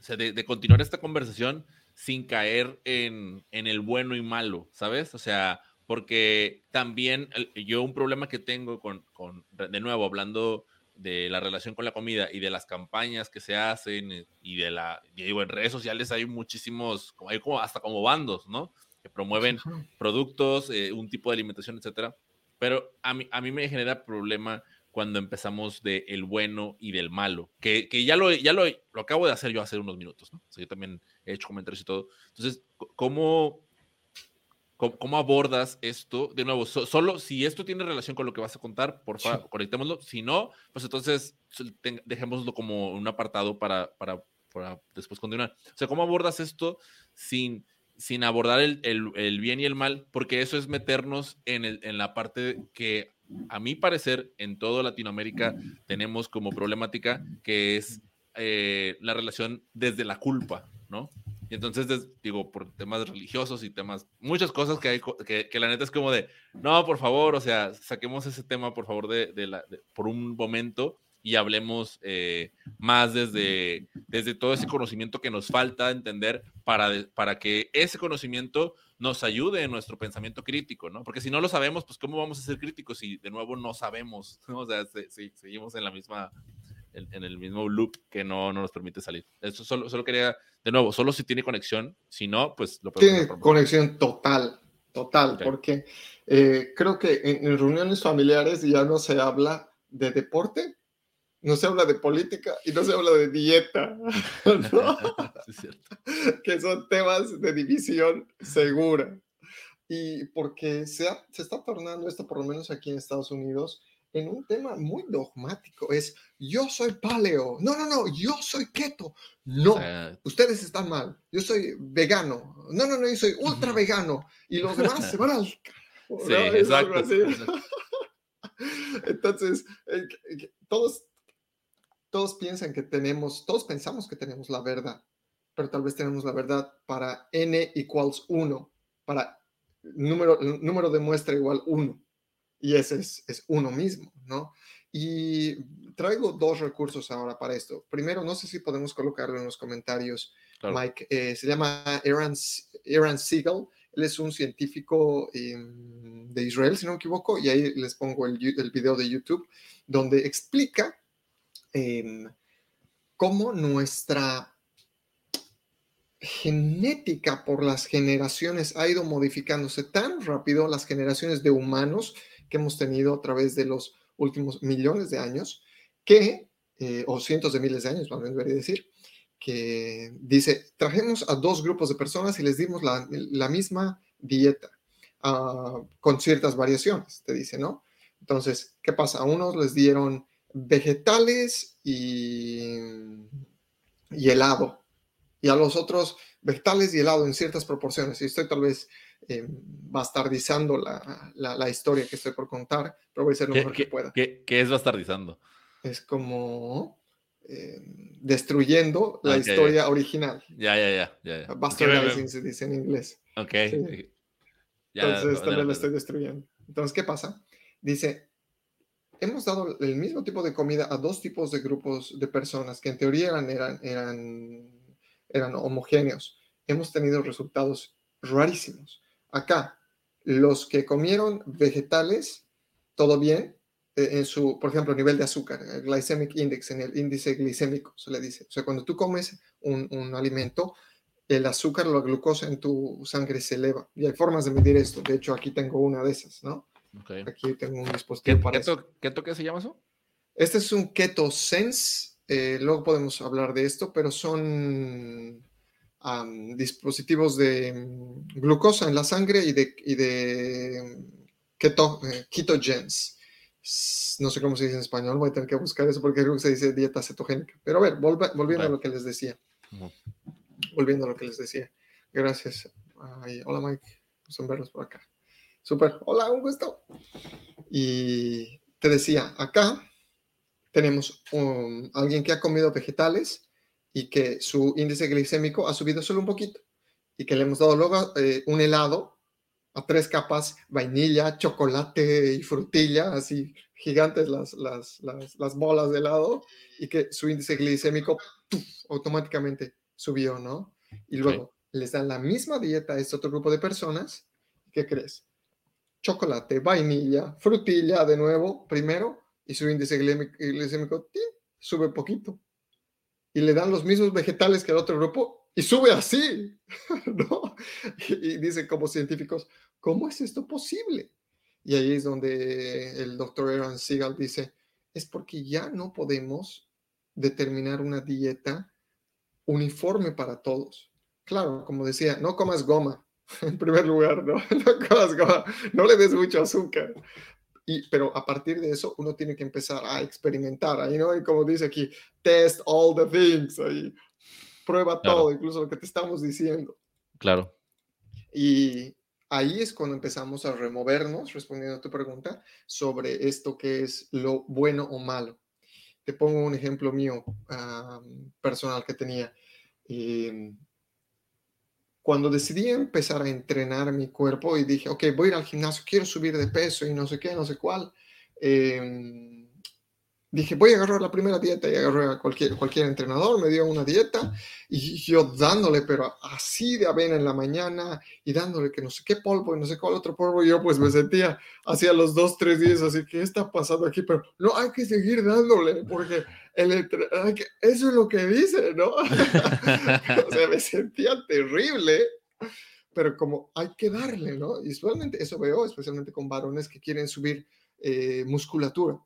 o sea, de, de continuar esta conversación sin caer en, en, el bueno y malo, ¿sabes? O sea, porque también yo un problema que tengo con, con de nuevo, hablando de la relación con la comida y de las campañas que se hacen eh, y de la, digo, en redes sociales hay muchísimos, hay como hasta como bandos, ¿no? Que promueven productos, eh, un tipo de alimentación, etcétera. Pero a mí, a mí me genera problema cuando empezamos de el bueno y del malo, que, que ya, lo, ya lo, lo, acabo de hacer yo hace unos minutos, ¿no? O sea, yo también he hecho comentarios y todo. Entonces, ¿cómo, ¿Cómo, abordas esto? De nuevo, solo si esto tiene relación con lo que vas a contar, por favor, conectémoslo. Si no, pues entonces dejémoslo como un apartado para, para, para, después continuar. O sea, ¿cómo abordas esto sin, sin abordar el, el, el bien y el mal? Porque eso es meternos en, el, en la parte que, a mi parecer, en toda Latinoamérica tenemos como problemática, que es eh, la relación desde la culpa, ¿no? Y entonces, digo, por temas religiosos y temas, muchas cosas que hay, que, que, la neta es como de, no, por favor, o sea, saquemos ese tema, por favor, de, de la, por un momento y hablemos eh, más desde, desde todo ese conocimiento que nos falta entender para, para que ese conocimiento nos ayude en nuestro pensamiento crítico, ¿no? Porque si no lo sabemos, pues ¿cómo vamos a ser críticos si de nuevo no sabemos? (laughs) ¿no? O sea, si, seguimos en la misma en, el mismo loop que no, no, nos permite salir. Eso solo, solo quería, de nuevo, solo si tiene conexión, si no, pues lo Tiene conexión total, total, porque eh, creo que en, reuniones familiares ya no se habla de deporte, no se habla de política y no se habla de dieta, (laughs) ¿no? (laughs) es cierto. que son temas de división segura. Y porque se, se está tornando esto, por lo menos aquí en Estados Unidos, en un tema muy dogmático. Es yo soy paleo. No, no, no, yo soy keto. No, ustedes están mal. Yo soy vegano. No, no, no, yo soy ultra vegano. Y los demás se van al... Sí, exacto, (laughs) Entonces, eh, todos, todos piensan que tenemos, todos pensamos que tenemos la verdad, pero tal vez tenemos la verdad para n iguals 1, para número, número de muestra igual 1 y ese es, es, uno mismo, ¿no? Y traigo dos recursos ahora para esto. Primero, no sé si podemos colocarlo en los comentarios Mike. Eh, se llama Aaron, Aaron Siegel. Él es un científico em, de Israel, si no me equivoco, y ahí les pongo el, el video de YouTube, donde explica em, cómo nuestra genética por las generaciones ha ido modificándose tan rápido, las generaciones de humanos que hemos tenido a través de los últimos millones de años, que, eh, o cientos de miles de años, vamos a decir, que dice, trajimos a dos grupos de personas y les dimos la, misma dieta, uh, con ciertas variaciones, te dice, ¿no? Entonces, ¿qué pasa? A unos les dieron vegetales y, y helado, y a los otros vegetales y helado en ciertas proporciones. Y estoy tal vez eh, bastardizando la, la, historia que estoy por contar, pero voy a hacer lo mejor que pueda. ¿qué, ¿Qué, es bastardizando? Es como eh, destruyendo la historia original. Ya, ya, ya. ya, Bastardizing se dice en inglés. Ok. Entonces también lo estoy destruyendo. Entonces, ¿qué pasa? Dice, hemos dado el mismo tipo de comida a dos tipos de grupos de personas que en teoría eran, eran, eran eran homogéneos. Hemos tenido resultados rarísimos. Acá, los que comieron vegetales, todo bien, eh, en su, por ejemplo, nivel de azúcar, el glycemic index, en el índice glicémico, se le dice. O sea, cuando tú comes un, alimento, el azúcar la glucosa en tu sangre se eleva. Y hay formas de medir esto. De hecho, aquí tengo una de esas, ¿no? Aquí tengo un dispositivo ¿Qué, para keto, ¿Keto qué se llama eso? Este es un Keto Sense eh, luego podemos hablar de esto, pero son dispositivos de mm, glucosa en la sangre y de, y de keto, eh, ketogens. No sé cómo se dice en español, voy a tener que buscar eso porque creo que se dice dieta cetogénica. Pero a ver, volviendo a lo que les decía. Volviendo a lo que les decía. Gracias. hola Mike, son verlos por acá. Súper. Hola, un gusto. Y te decía, acá tenemos um, alguien que ha comido vegetales y que su índice glicémico ha subido solo un poquito y que le hemos dado luego eh, un helado a tres capas, vainilla, chocolate y frutilla, así gigantes las, las, las, bolas de helado y que su índice glicémico automáticamente subió, ¿no? Y luego les dan la misma dieta a este otro grupo de personas. ¿Qué crees? Chocolate, vainilla, frutilla de nuevo, primero, y su índice glicémico sube poquito. Y le dan los mismos vegetales que al otro grupo y sube así. (laughs) Y, dicen como científicos, ¿cómo es esto posible? Y ahí es donde el doctor Aaron Siegel dice, es porque ya no podemos determinar una dieta uniforme para todos. Claro, como decía, no comas goma, (laughs) en primer lugar, ¿no? (laughs) No comas goma, no le des mucho azúcar, y, pero a partir de eso uno tiene que empezar a experimentar, ahí, ¿no? Y como dice aquí, test all the things, ahí, prueba todo, incluso lo que te estamos diciendo. Claro. Y ahí es cuando empezamos a removernos, respondiendo a tu pregunta, sobre esto que es lo bueno o malo. Te pongo un ejemplo mío personal que tenía. Eh, cuando decidí empezar a entrenar mi cuerpo y dije, ok, voy a ir al gimnasio, quiero subir de peso y no sé qué, no sé cuál, eh, dije, voy a agarrar la primera dieta y agarré a cualquier, cualquier entrenador, me dio una dieta y yo dándole, pero así de avena en la mañana y dándole que no sé qué polvo y no sé cuál otro polvo, yo pues me sentía hacía los dos, tres días, así que, ¿qué está pasando aquí? Pero no, hay que seguir dándole porque eso es lo que dice, ¿no? (laughs) o sea, me sentía terrible pero como hay que darle, ¿no? Y usualmente eso veo, especialmente con varones que quieren subir eh, musculatura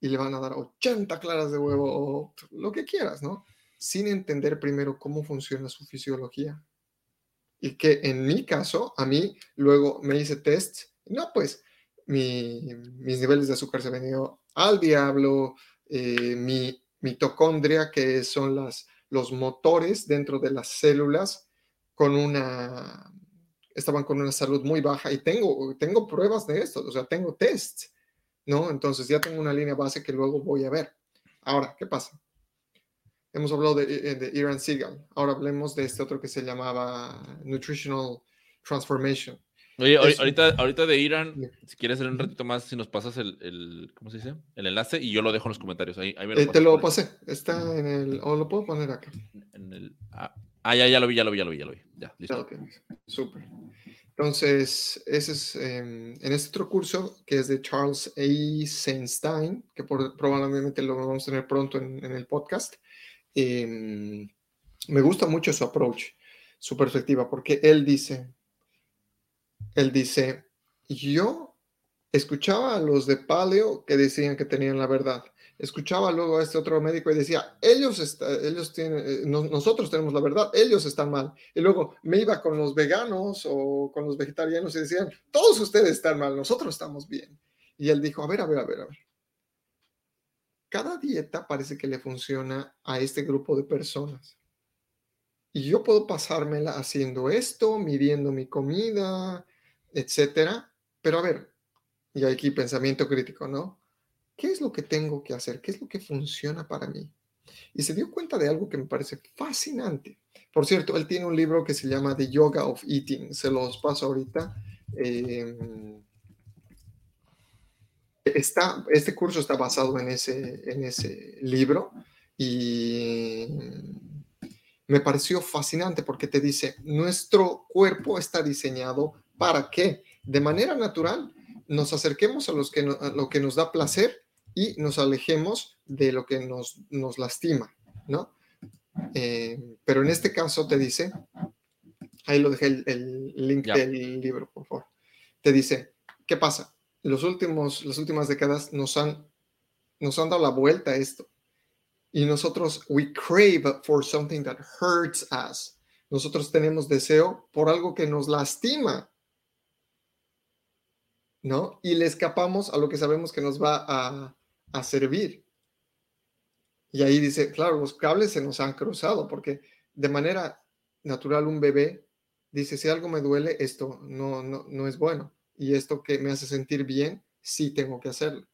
y le van a dar 80 claras de huevo o lo que quieras, ¿no? Sin entender primero cómo funciona su fisiología. Y que en mi caso, a mí luego me hice test, no, pues mis niveles de azúcar se han venido al diablo, eh, mi mitocondria, que son las, los motores dentro de las células, con una, estaban con una salud muy baja y tengo, tengo pruebas de esto, o sea, tengo tests ¿no? Entonces ya tengo una línea base que luego voy a ver. Ahora, ¿qué pasa? Hemos hablado de, eh, de Iran Seagal. Ahora hablemos de este otro que se llamaba Nutritional Transformation. Oye, ahorita, ahorita de Iran, si quieres hacer un ratito más, si nos pasas el, el, ¿cómo se dice? El enlace y yo lo dejo en los comentarios. Ahí, eh, te lo pasé. Está en el, o lo puedo poner acá. En el, ah, Ah, ya, ya lo vi, ya lo vi, ya lo vi, ya lo vi. Ya, listo. Súper. Entonces, ese es em, en este otro curso que es de Charles Eisenstein, que probablemente lo vamos a tener pronto en, el podcast. Em, me gusta mucho su approach, su perspectiva, porque él dice, él dice, yo escuchaba a los de Paleo que decían que tenían la verdad escuchaba luego a este otro médico y decía, ellos, ellos tienen, eh, nosotros tenemos la verdad, ellos están mal. Y luego me iba con los veganos o con los vegetarianos y decían, todos ustedes están mal, nosotros estamos bien. Y él dijo, a ver, a ver, a ver, a ver. Cada dieta parece que le funciona a este grupo de personas. Y yo puedo pasármela haciendo esto, midiendo mi comida, etcétera. Pero a ver, y aquí pensamiento crítico, ¿no? ¿qué es lo que tengo que hacer? ¿Qué es lo que funciona para mí? Y se dio cuenta de algo que me parece fascinante. Por cierto, él tiene un libro que se llama The Yoga of Eating. Se los paso ahorita. Em, está, este curso está basado en ese, en ese libro y me pareció fascinante porque te dice, nuestro cuerpo está diseñado para que de manera natural nos acerquemos a, los que a lo que nos da placer y nos alejemos de lo que nos, nos lastima, ¿no? Eh, pero en este caso te dice, ahí lo dejé el, link del libro, por favor, te dice, ¿qué pasa? Los últimos, las últimas décadas nos han, nos han dado la vuelta a esto y nosotros, we crave for something that hurts us. Nosotros tenemos deseo por algo que nos lastima. ¿No? Y le escapamos a lo que sabemos que nos va a, a servir. Y ahí dice, claro, los cables se nos han cruzado porque de manera natural un bebé dice, si algo me duele, esto no, no, no es bueno. Y esto que me hace sentir bien, sí tengo que hacerlo.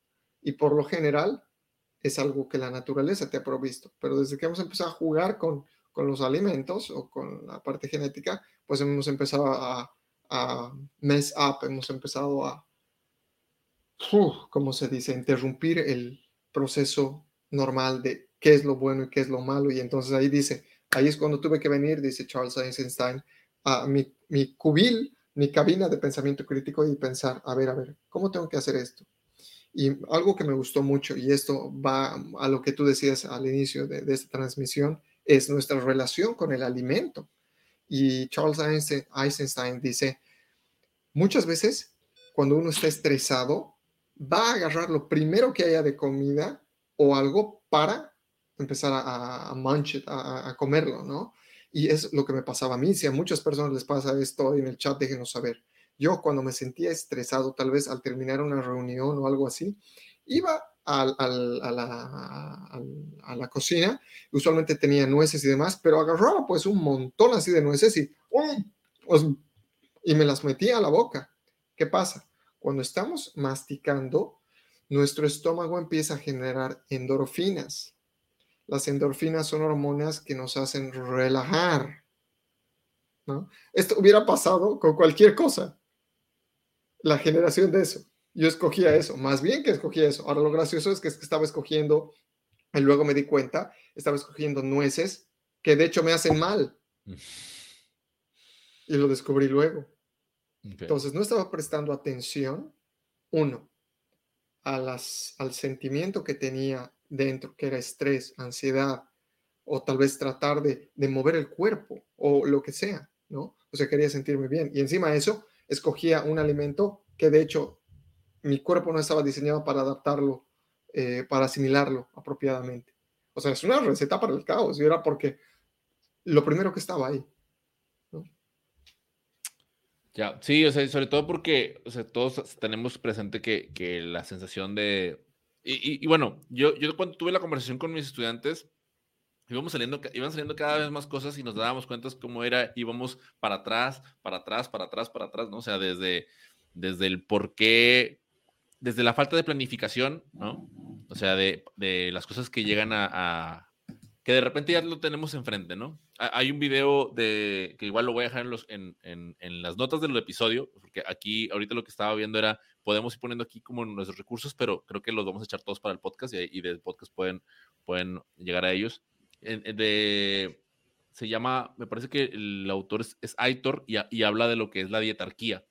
Y por lo general es algo que la naturaleza te ha provisto. Pero desde que hemos empezado a jugar con, con los alimentos o con la parte genética, pues hemos empezado a, a mess up, hemos empezado a, como se dice, interrumpir el proceso normal de qué es lo bueno y qué es lo malo. Y entonces ahí dice, ahí es cuando tuve que venir, dice Charles Einstein, a mi, mi cubil, mi cabina de pensamiento crítico y pensar, a ver, a ver, ¿cómo tengo que hacer esto? Y algo que me gustó mucho, y esto va a lo que tú decías al inicio de, de esta transmisión, es nuestra relación con el alimento. Y Charles Einstein dice, muchas veces cuando uno está estresado, va a agarrar lo primero que haya de comida o algo para empezar a, a, a, comerlo, ¿no? Y es lo que me pasaba a mí. Si a muchas personas les pasa esto en el chat, déjenos saber. Yo cuando me sentía estresado, tal vez al terminar una reunión o algo así, iba a, la, a, la, cocina, usualmente tenía nueces y demás, pero agarraba pues un montón así de nueces y, pues, y me las metía a la boca. ¿Qué pasa? Cuando estamos masticando, nuestro estómago empieza a generar endorfinas. Las endorfinas son hormonas que nos hacen relajar. Esto hubiera pasado con cualquier cosa. La generación de eso. Yo escogía eso, más bien que escogía eso. Ahora lo gracioso es que estaba escogiendo, y luego me di cuenta, estaba escogiendo nueces que de hecho me hacen mal. Mm. Y lo descubrí luego. Entonces, no estaba prestando atención, uno, a las, al sentimiento que tenía dentro, que era estrés, ansiedad, o tal vez tratar de, de, mover el cuerpo o lo que sea, ¿no? O sea, quería sentirme bien. Y encima de eso, escogía un alimento que de hecho mi cuerpo no estaba diseñado para adaptarlo, eh, para asimilarlo apropiadamente. O sea, es una receta para el caos y era porque lo primero que estaba ahí. Sí, o sea, sobre todo porque, o sea, todos tenemos presente que, que la sensación de... Y, y, bueno, yo, yo cuando tuve la conversación con mis estudiantes, íbamos saliendo, iban saliendo cada vez más cosas y nos dábamos cuenta cómo era, íbamos para atrás, para atrás, para atrás, para atrás, ¿no? O sea, desde, desde el por qué, desde la falta de planificación, ¿no? O sea, de, de las cosas que llegan a que de repente ya lo tenemos enfrente, ¿no? Hay un video de que igual lo voy a dejar en, los, en, en, las notas del episodio, porque aquí ahorita lo que estaba viendo era, podemos ir poniendo aquí como nuestros recursos, pero creo que los vamos a echar todos para el podcast y, y del podcast pueden, pueden llegar a ellos. De, se llama, me parece que el autor es, Aitor y, habla de lo que es la dietarquía.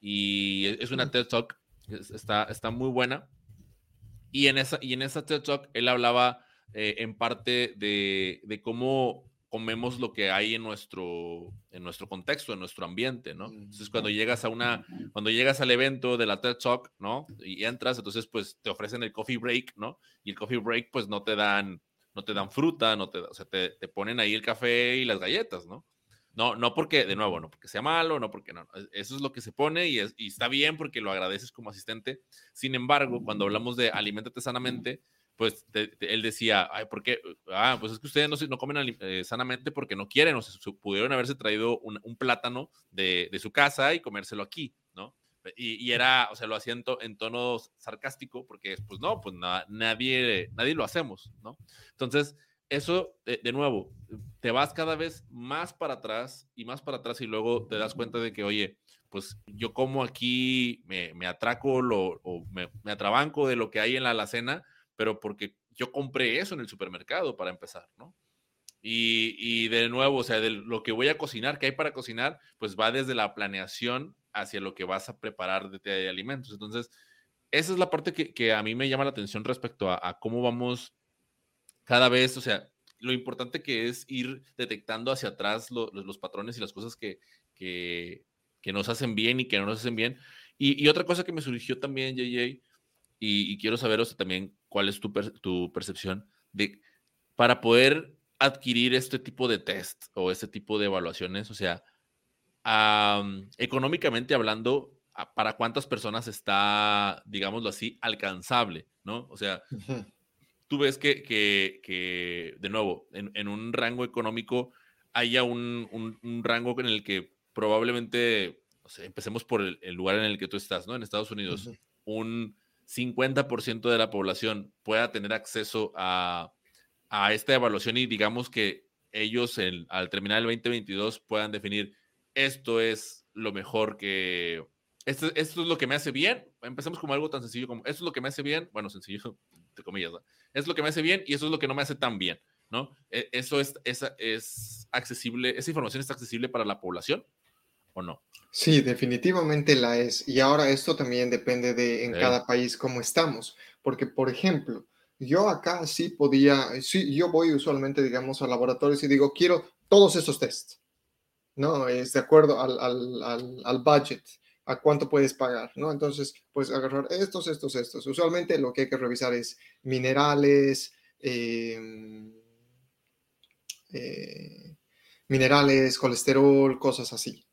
Y es una TED Talk, está, está muy buena. Y en esa, y en esa TED Talk él hablaba eh, en parte de, de, cómo comemos lo que hay en nuestro, en nuestro contexto, en nuestro ambiente, ¿no? Entonces, cuando llegas a una, cuando llegas al evento de la TED Talk, ¿no? Y entras, entonces, pues, te ofrecen el coffee break, ¿no? Y el coffee break, pues, no te dan, no te dan fruta, no te, o sea, te, te ponen ahí el café y las galletas, ¿no? No, no porque, de nuevo, no porque sea malo, no porque no. Eso es lo que se pone y, es, y está bien porque lo agradeces como asistente. Sin embargo, cuando hablamos de alimentate sanamente, pues él decía, ay, ¿por qué? Ah, pues es que ustedes no, no comen eh, sanamente porque no quieren, o sea, pudieron haberse traído un, plátano de, su casa y comérselo aquí, ¿no? Y, era, o sea, lo hacía en, tono sarcástico porque, pues no, pues nadie, nadie lo hacemos, ¿no? Entonces, eso, de, nuevo, te vas cada vez más para atrás y más para atrás y luego te das cuenta de que, oye, pues yo como aquí, me, atraco lo, o me, me atrabanco de lo que hay en la alacena, pero porque yo compré eso en el supermercado para empezar, ¿no? Y, de nuevo, o sea, de lo que voy a cocinar, que hay para cocinar, pues va desde la planeación hacia lo que vas a preparar de, alimentos. Entonces, esa es la parte que, a mí me llama la atención respecto a, cómo vamos cada vez, o sea, lo importante que es ir detectando hacia atrás los patrones y las cosas que, que, nos hacen bien y que no nos hacen bien. Y, y, otra cosa que me surgió también, JJ, y, quiero saber también cuál es tu, tu, percepción de para poder adquirir este tipo de test o este tipo de evaluaciones, o sea, económicamente hablando, ¿para cuántas personas está, digámoslo así, alcanzable? ¿No? O sea, tú ves que, que, que de nuevo, en, en, un rango económico haya un, un, rango en el que probablemente, o sea, empecemos por el, lugar en el que tú estás, ¿no? En Estados Unidos, un 50% de la población pueda tener acceso a, esta evaluación y digamos que ellos al terminar el 2022 puedan definir esto es lo mejor que, esto, esto, es lo que me hace bien. Empezamos como algo tan sencillo como esto es lo que me hace bien, bueno, sencillo, (laughs) entre comillas, es lo que me hace bien y eso es lo que no me hace tan bien, ¿no? E, eso es, es accesible, esa información es accesible para la población o no? Sí, definitivamente la es. Y ahora esto también depende de en cada país cómo estamos. Porque, por ejemplo, yo acá sí podía, sí, yo voy usualmente, digamos, a laboratorios y digo, quiero todos esos tests. ¿No? Es de acuerdo al, al, al, budget, a cuánto puedes pagar, ¿no? Entonces, pues agarrar estos, estos, estos. Usualmente lo que hay que revisar es minerales, em, eh, minerales, colesterol, cosas así.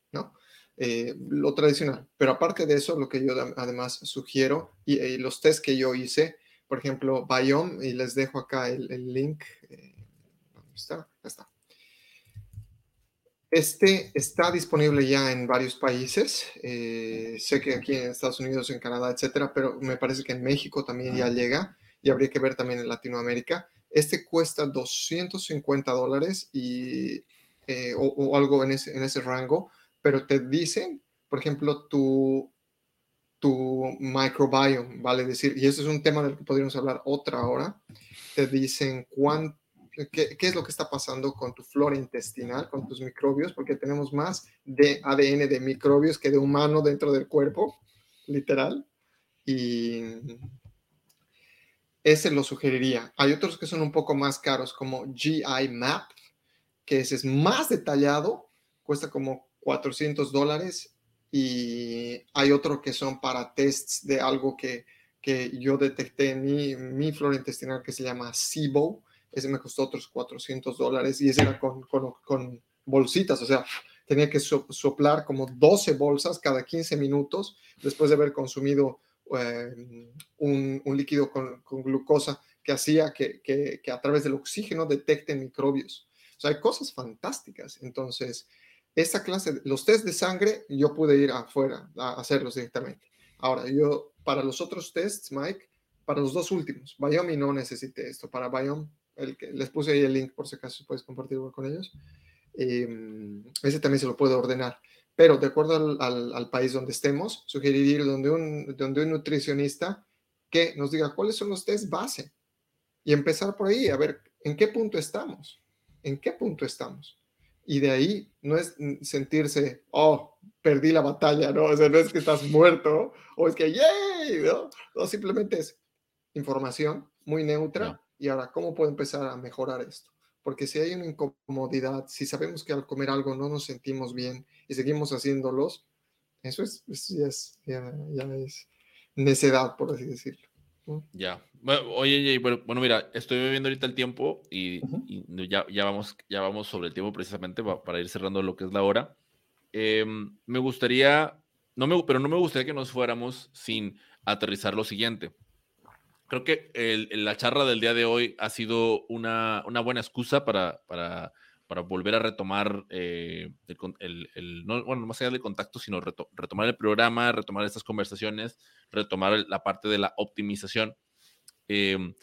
Eh, lo tradicional. Pero aparte de eso, lo que yo además sugiero y, los test que yo hice, por ejemplo, Biome, y les dejo acá el, link. Eh, ¿Dónde está? está. Este está disponible ya en varios países. Eh, sé que aquí en Estados Unidos, en Canadá, etcétera, pero me parece que en México también ya llega y habría que ver también en Latinoamérica. Este cuesta 250 dólares y, o, algo en ese, en ese rango pero te dicen, por ejemplo, tu, tu microbiome, vale decir, y eso es un tema del que podríamos hablar otra hora, te dicen qué, qué, es lo que está pasando con tu flora intestinal, con tus microbios, porque tenemos más de ADN de microbios que de humano dentro del cuerpo, literal. Y ese lo sugeriría. Hay otros que son un poco más caros, como GI Map, que ese es más detallado, cuesta como 400 dólares y hay otro que son para tests de algo que, que yo detecté en mi, mi, flora intestinal que se llama SIBO. Ese me costó otros 400 dólares y ese era con, con, con bolsitas, o sea, tenía que soplar como 12 bolsas cada 15 minutos después de haber consumido eh, un, un, líquido con, con, glucosa que hacía que, que, que, a través del oxígeno detecten microbios. O sea, hay cosas fantásticas. Entonces, esa clase, los test de sangre, yo pude ir afuera a hacerlos directamente. Ahora, yo, para los otros tests, Mike, para los dos últimos, Biome no necesité esto. Para Biome, el que, les puse ahí el link por si acaso puedes compartirlo con ellos. Em, ese también se lo puedo ordenar. Pero de acuerdo al, país donde estemos, sugeriría ir donde un, donde un nutricionista que nos diga cuáles son los test base y empezar por ahí, a ver en qué punto estamos, en qué punto estamos Y de ahí no es sentirse, oh, perdí la batalla, ¿no? O sea, no es que estás muerto o es que, ¡yay! ¿no? O simplemente es información muy neutra y ahora, ¿cómo puedo empezar a mejorar esto? Porque si hay una incomodidad, si sabemos que al comer algo no nos sentimos bien y seguimos haciéndolos, eso es, ya, es, ya, es necedad, por así decirlo. Ya. Bueno, oye, bueno, mira, estoy viendo ahorita el tiempo y, ya, ya, vamos, ya vamos sobre el tiempo precisamente para, ir cerrando lo que es la hora. Em, me gustaría, no me, pero no me gustaría que nos fuéramos sin aterrizar lo siguiente. Creo que la charla del día de hoy ha sido una, una buena excusa para, para para volver a retomar eh, el, no, bueno, más allá del contacto, sino retomar el programa, retomar estas conversaciones, retomar la parte de la optimización. Em,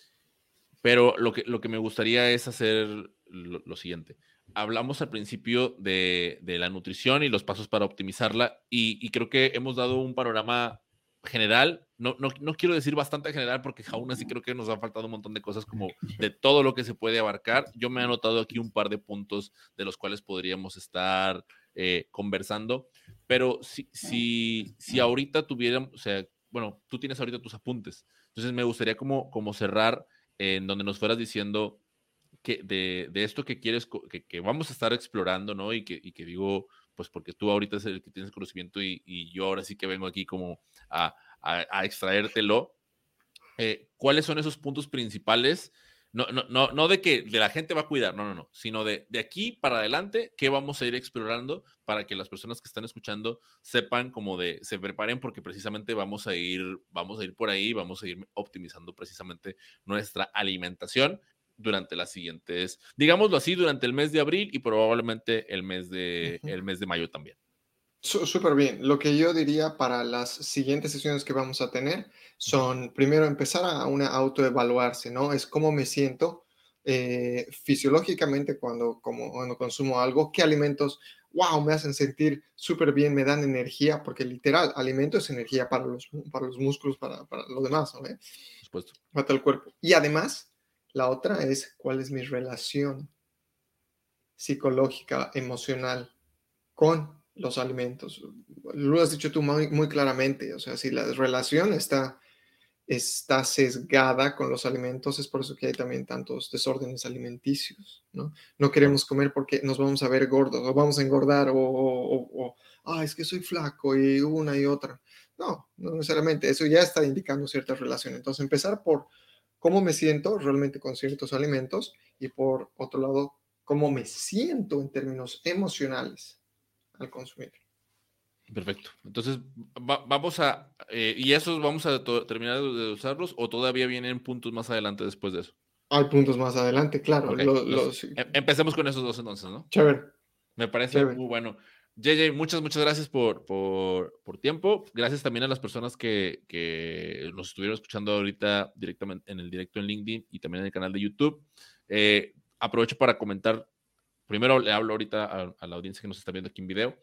pero lo que, lo que me gustaría es hacer lo, siguiente. Hablamos al principio de, la nutrición y los pasos para optimizarla y creo que hemos dado un panorama general, no, no, no, quiero decir bastante general porque aún así creo que nos ha faltado un montón de cosas como de todo lo que se puede abarcar. Yo me he anotado aquí un par de puntos de los cuales podríamos estar eh, conversando, pero si, si, si ahorita tuviéramos, o sea, bueno, tú tienes ahorita tus apuntes, entonces me gustaría como, como cerrar en donde nos fueras diciendo que de, de esto que quieres, que, que, vamos a estar explorando, ¿no? Y que, y que digo, pues porque tú ahorita es el que tienes conocimiento y, yo ahora sí que vengo aquí como a, a, extraértelo. Eh, ¿Cuáles son esos puntos principales? No, no, no, no de que de la gente va a cuidar, no, no, no, sino de, de aquí para adelante, ¿qué vamos a ir explorando para que las personas que están escuchando sepan como de, se preparen porque precisamente vamos a ir, vamos a ir por ahí, vamos a ir optimizando precisamente nuestra alimentación durante las siguientes, digámoslo así, durante el mes de abril y probablemente el mes de, el mes de mayo también. Súper bien. Lo que yo diría para las siguientes sesiones que vamos a tener son, primero, empezar a una autoevaluarse, ¿no? Es cómo me siento eh, fisiológicamente cuando, como, cuando consumo algo, qué alimentos, wow, me hacen sentir súper bien, me dan energía, porque literal, alimento es energía para los, para los músculos, para, para lo demás, ¿no? Por supuesto. Para el cuerpo. Y además, la otra es cuál es mi relación psicológica, emocional con los alimentos. Lo has dicho tú muy, claramente, o sea, si la relación está, está sesgada con los alimentos, es por eso que hay también tantos desórdenes alimenticios, ¿no? No queremos comer porque nos vamos a ver gordos o vamos a engordar o, o, ah, es que soy flaco y una y otra. No, no necesariamente, eso ya está indicando cierta relación. Entonces, empezar por cómo me siento realmente con ciertos alimentos y por otro lado, cómo me siento en términos emocionales al consumir. Perfecto. Entonces, vamos a, eh, ¿y esos vamos a terminar de usarlos o todavía vienen puntos más adelante después de eso? Hay puntos más adelante, claro. Em, empecemos con esos dos entonces, ¿no? Chévere. Me parece muy bueno. JJ, muchas, muchas gracias por, por, por, tiempo. Gracias también a las personas que, que, nos estuvieron escuchando ahorita directamente en el directo en LinkedIn y también en el canal de YouTube. Eh, aprovecho para comentar. Primero le hablo ahorita a, la audiencia que nos está viendo aquí en video.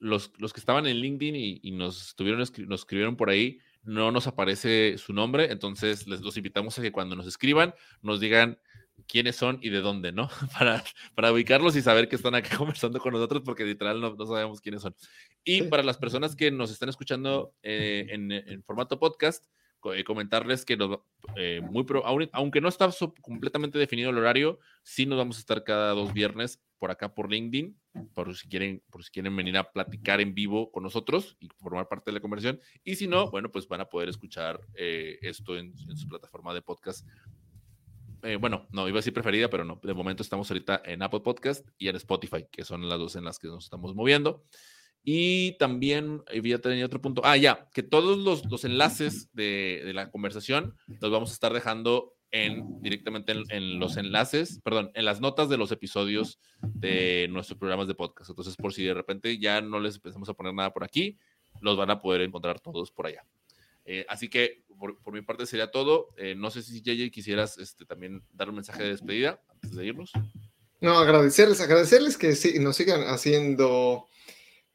los, los, que estaban en LinkedIn y, y nos, estuvieron, nos escribieron por ahí, no nos aparece su nombre, entonces les los invitamos a que cuando nos escriban nos digan quiénes son y de dónde, ¿no? (laughs) Para, para ubicarlos y saber que están acá (laughs) conversando con nosotros, porque literal no, no sabemos quiénes son. Y para las personas que nos están escuchando eh, en, en, formato podcast, eh, comentarles que nos, eh, muy pro, aunque no está completamente definido el horario, sí nos vamos a estar cada dos viernes por acá por LinkedIn, por si quieren, por si quieren venir a platicar en vivo con nosotros y formar parte de la conversación. Y si no, bueno, pues van a poder escuchar esto en, en, su plataforma de podcast eh, bueno, no, iba a decir preferida, pero no, de momento estamos ahorita en Apple Podcast y en Spotify, que son las dos en las que nos estamos moviendo. Y también había tenido otro punto. Ah, ya, que todos los, los enlaces de, de, la conversación los vamos a estar dejando en, directamente en, los enlaces, perdón, en las notas de los episodios de nuestros programas de podcast. Entonces, por si de repente ya no les empezamos a poner nada por aquí, los van a poder encontrar todos por allá. Eh, así que por, mi parte sería todo. Eh, no sé si JJ quisieras este, también dar un mensaje de despedida antes de irnos. No, agradecerles, agradecerles que sí, nos sigan haciendo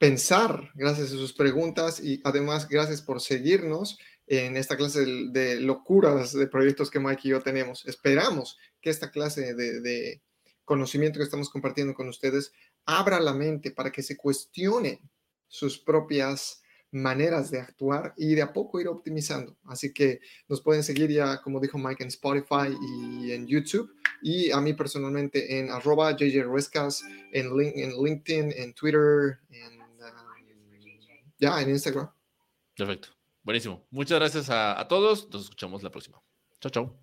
pensar gracias a sus preguntas y además gracias por seguirnos en esta clase de, locuras de proyectos que Mike y yo tenemos. Esperamos que esta clase de, conocimiento que estamos compartiendo con ustedes abra la mente para que se cuestionen sus propias maneras de actuar y de a poco ir optimizando. Así que nos pueden seguir ya, como dijo Mike, en Spotify y en YouTube. Y a mí personalmente en arroba JJ en, en LinkedIn, en Twitter, en, ya, en Instagram. Perfecto. Buenísimo. Muchas gracias a, todos. Nos escuchamos la próxima. Chao, chao.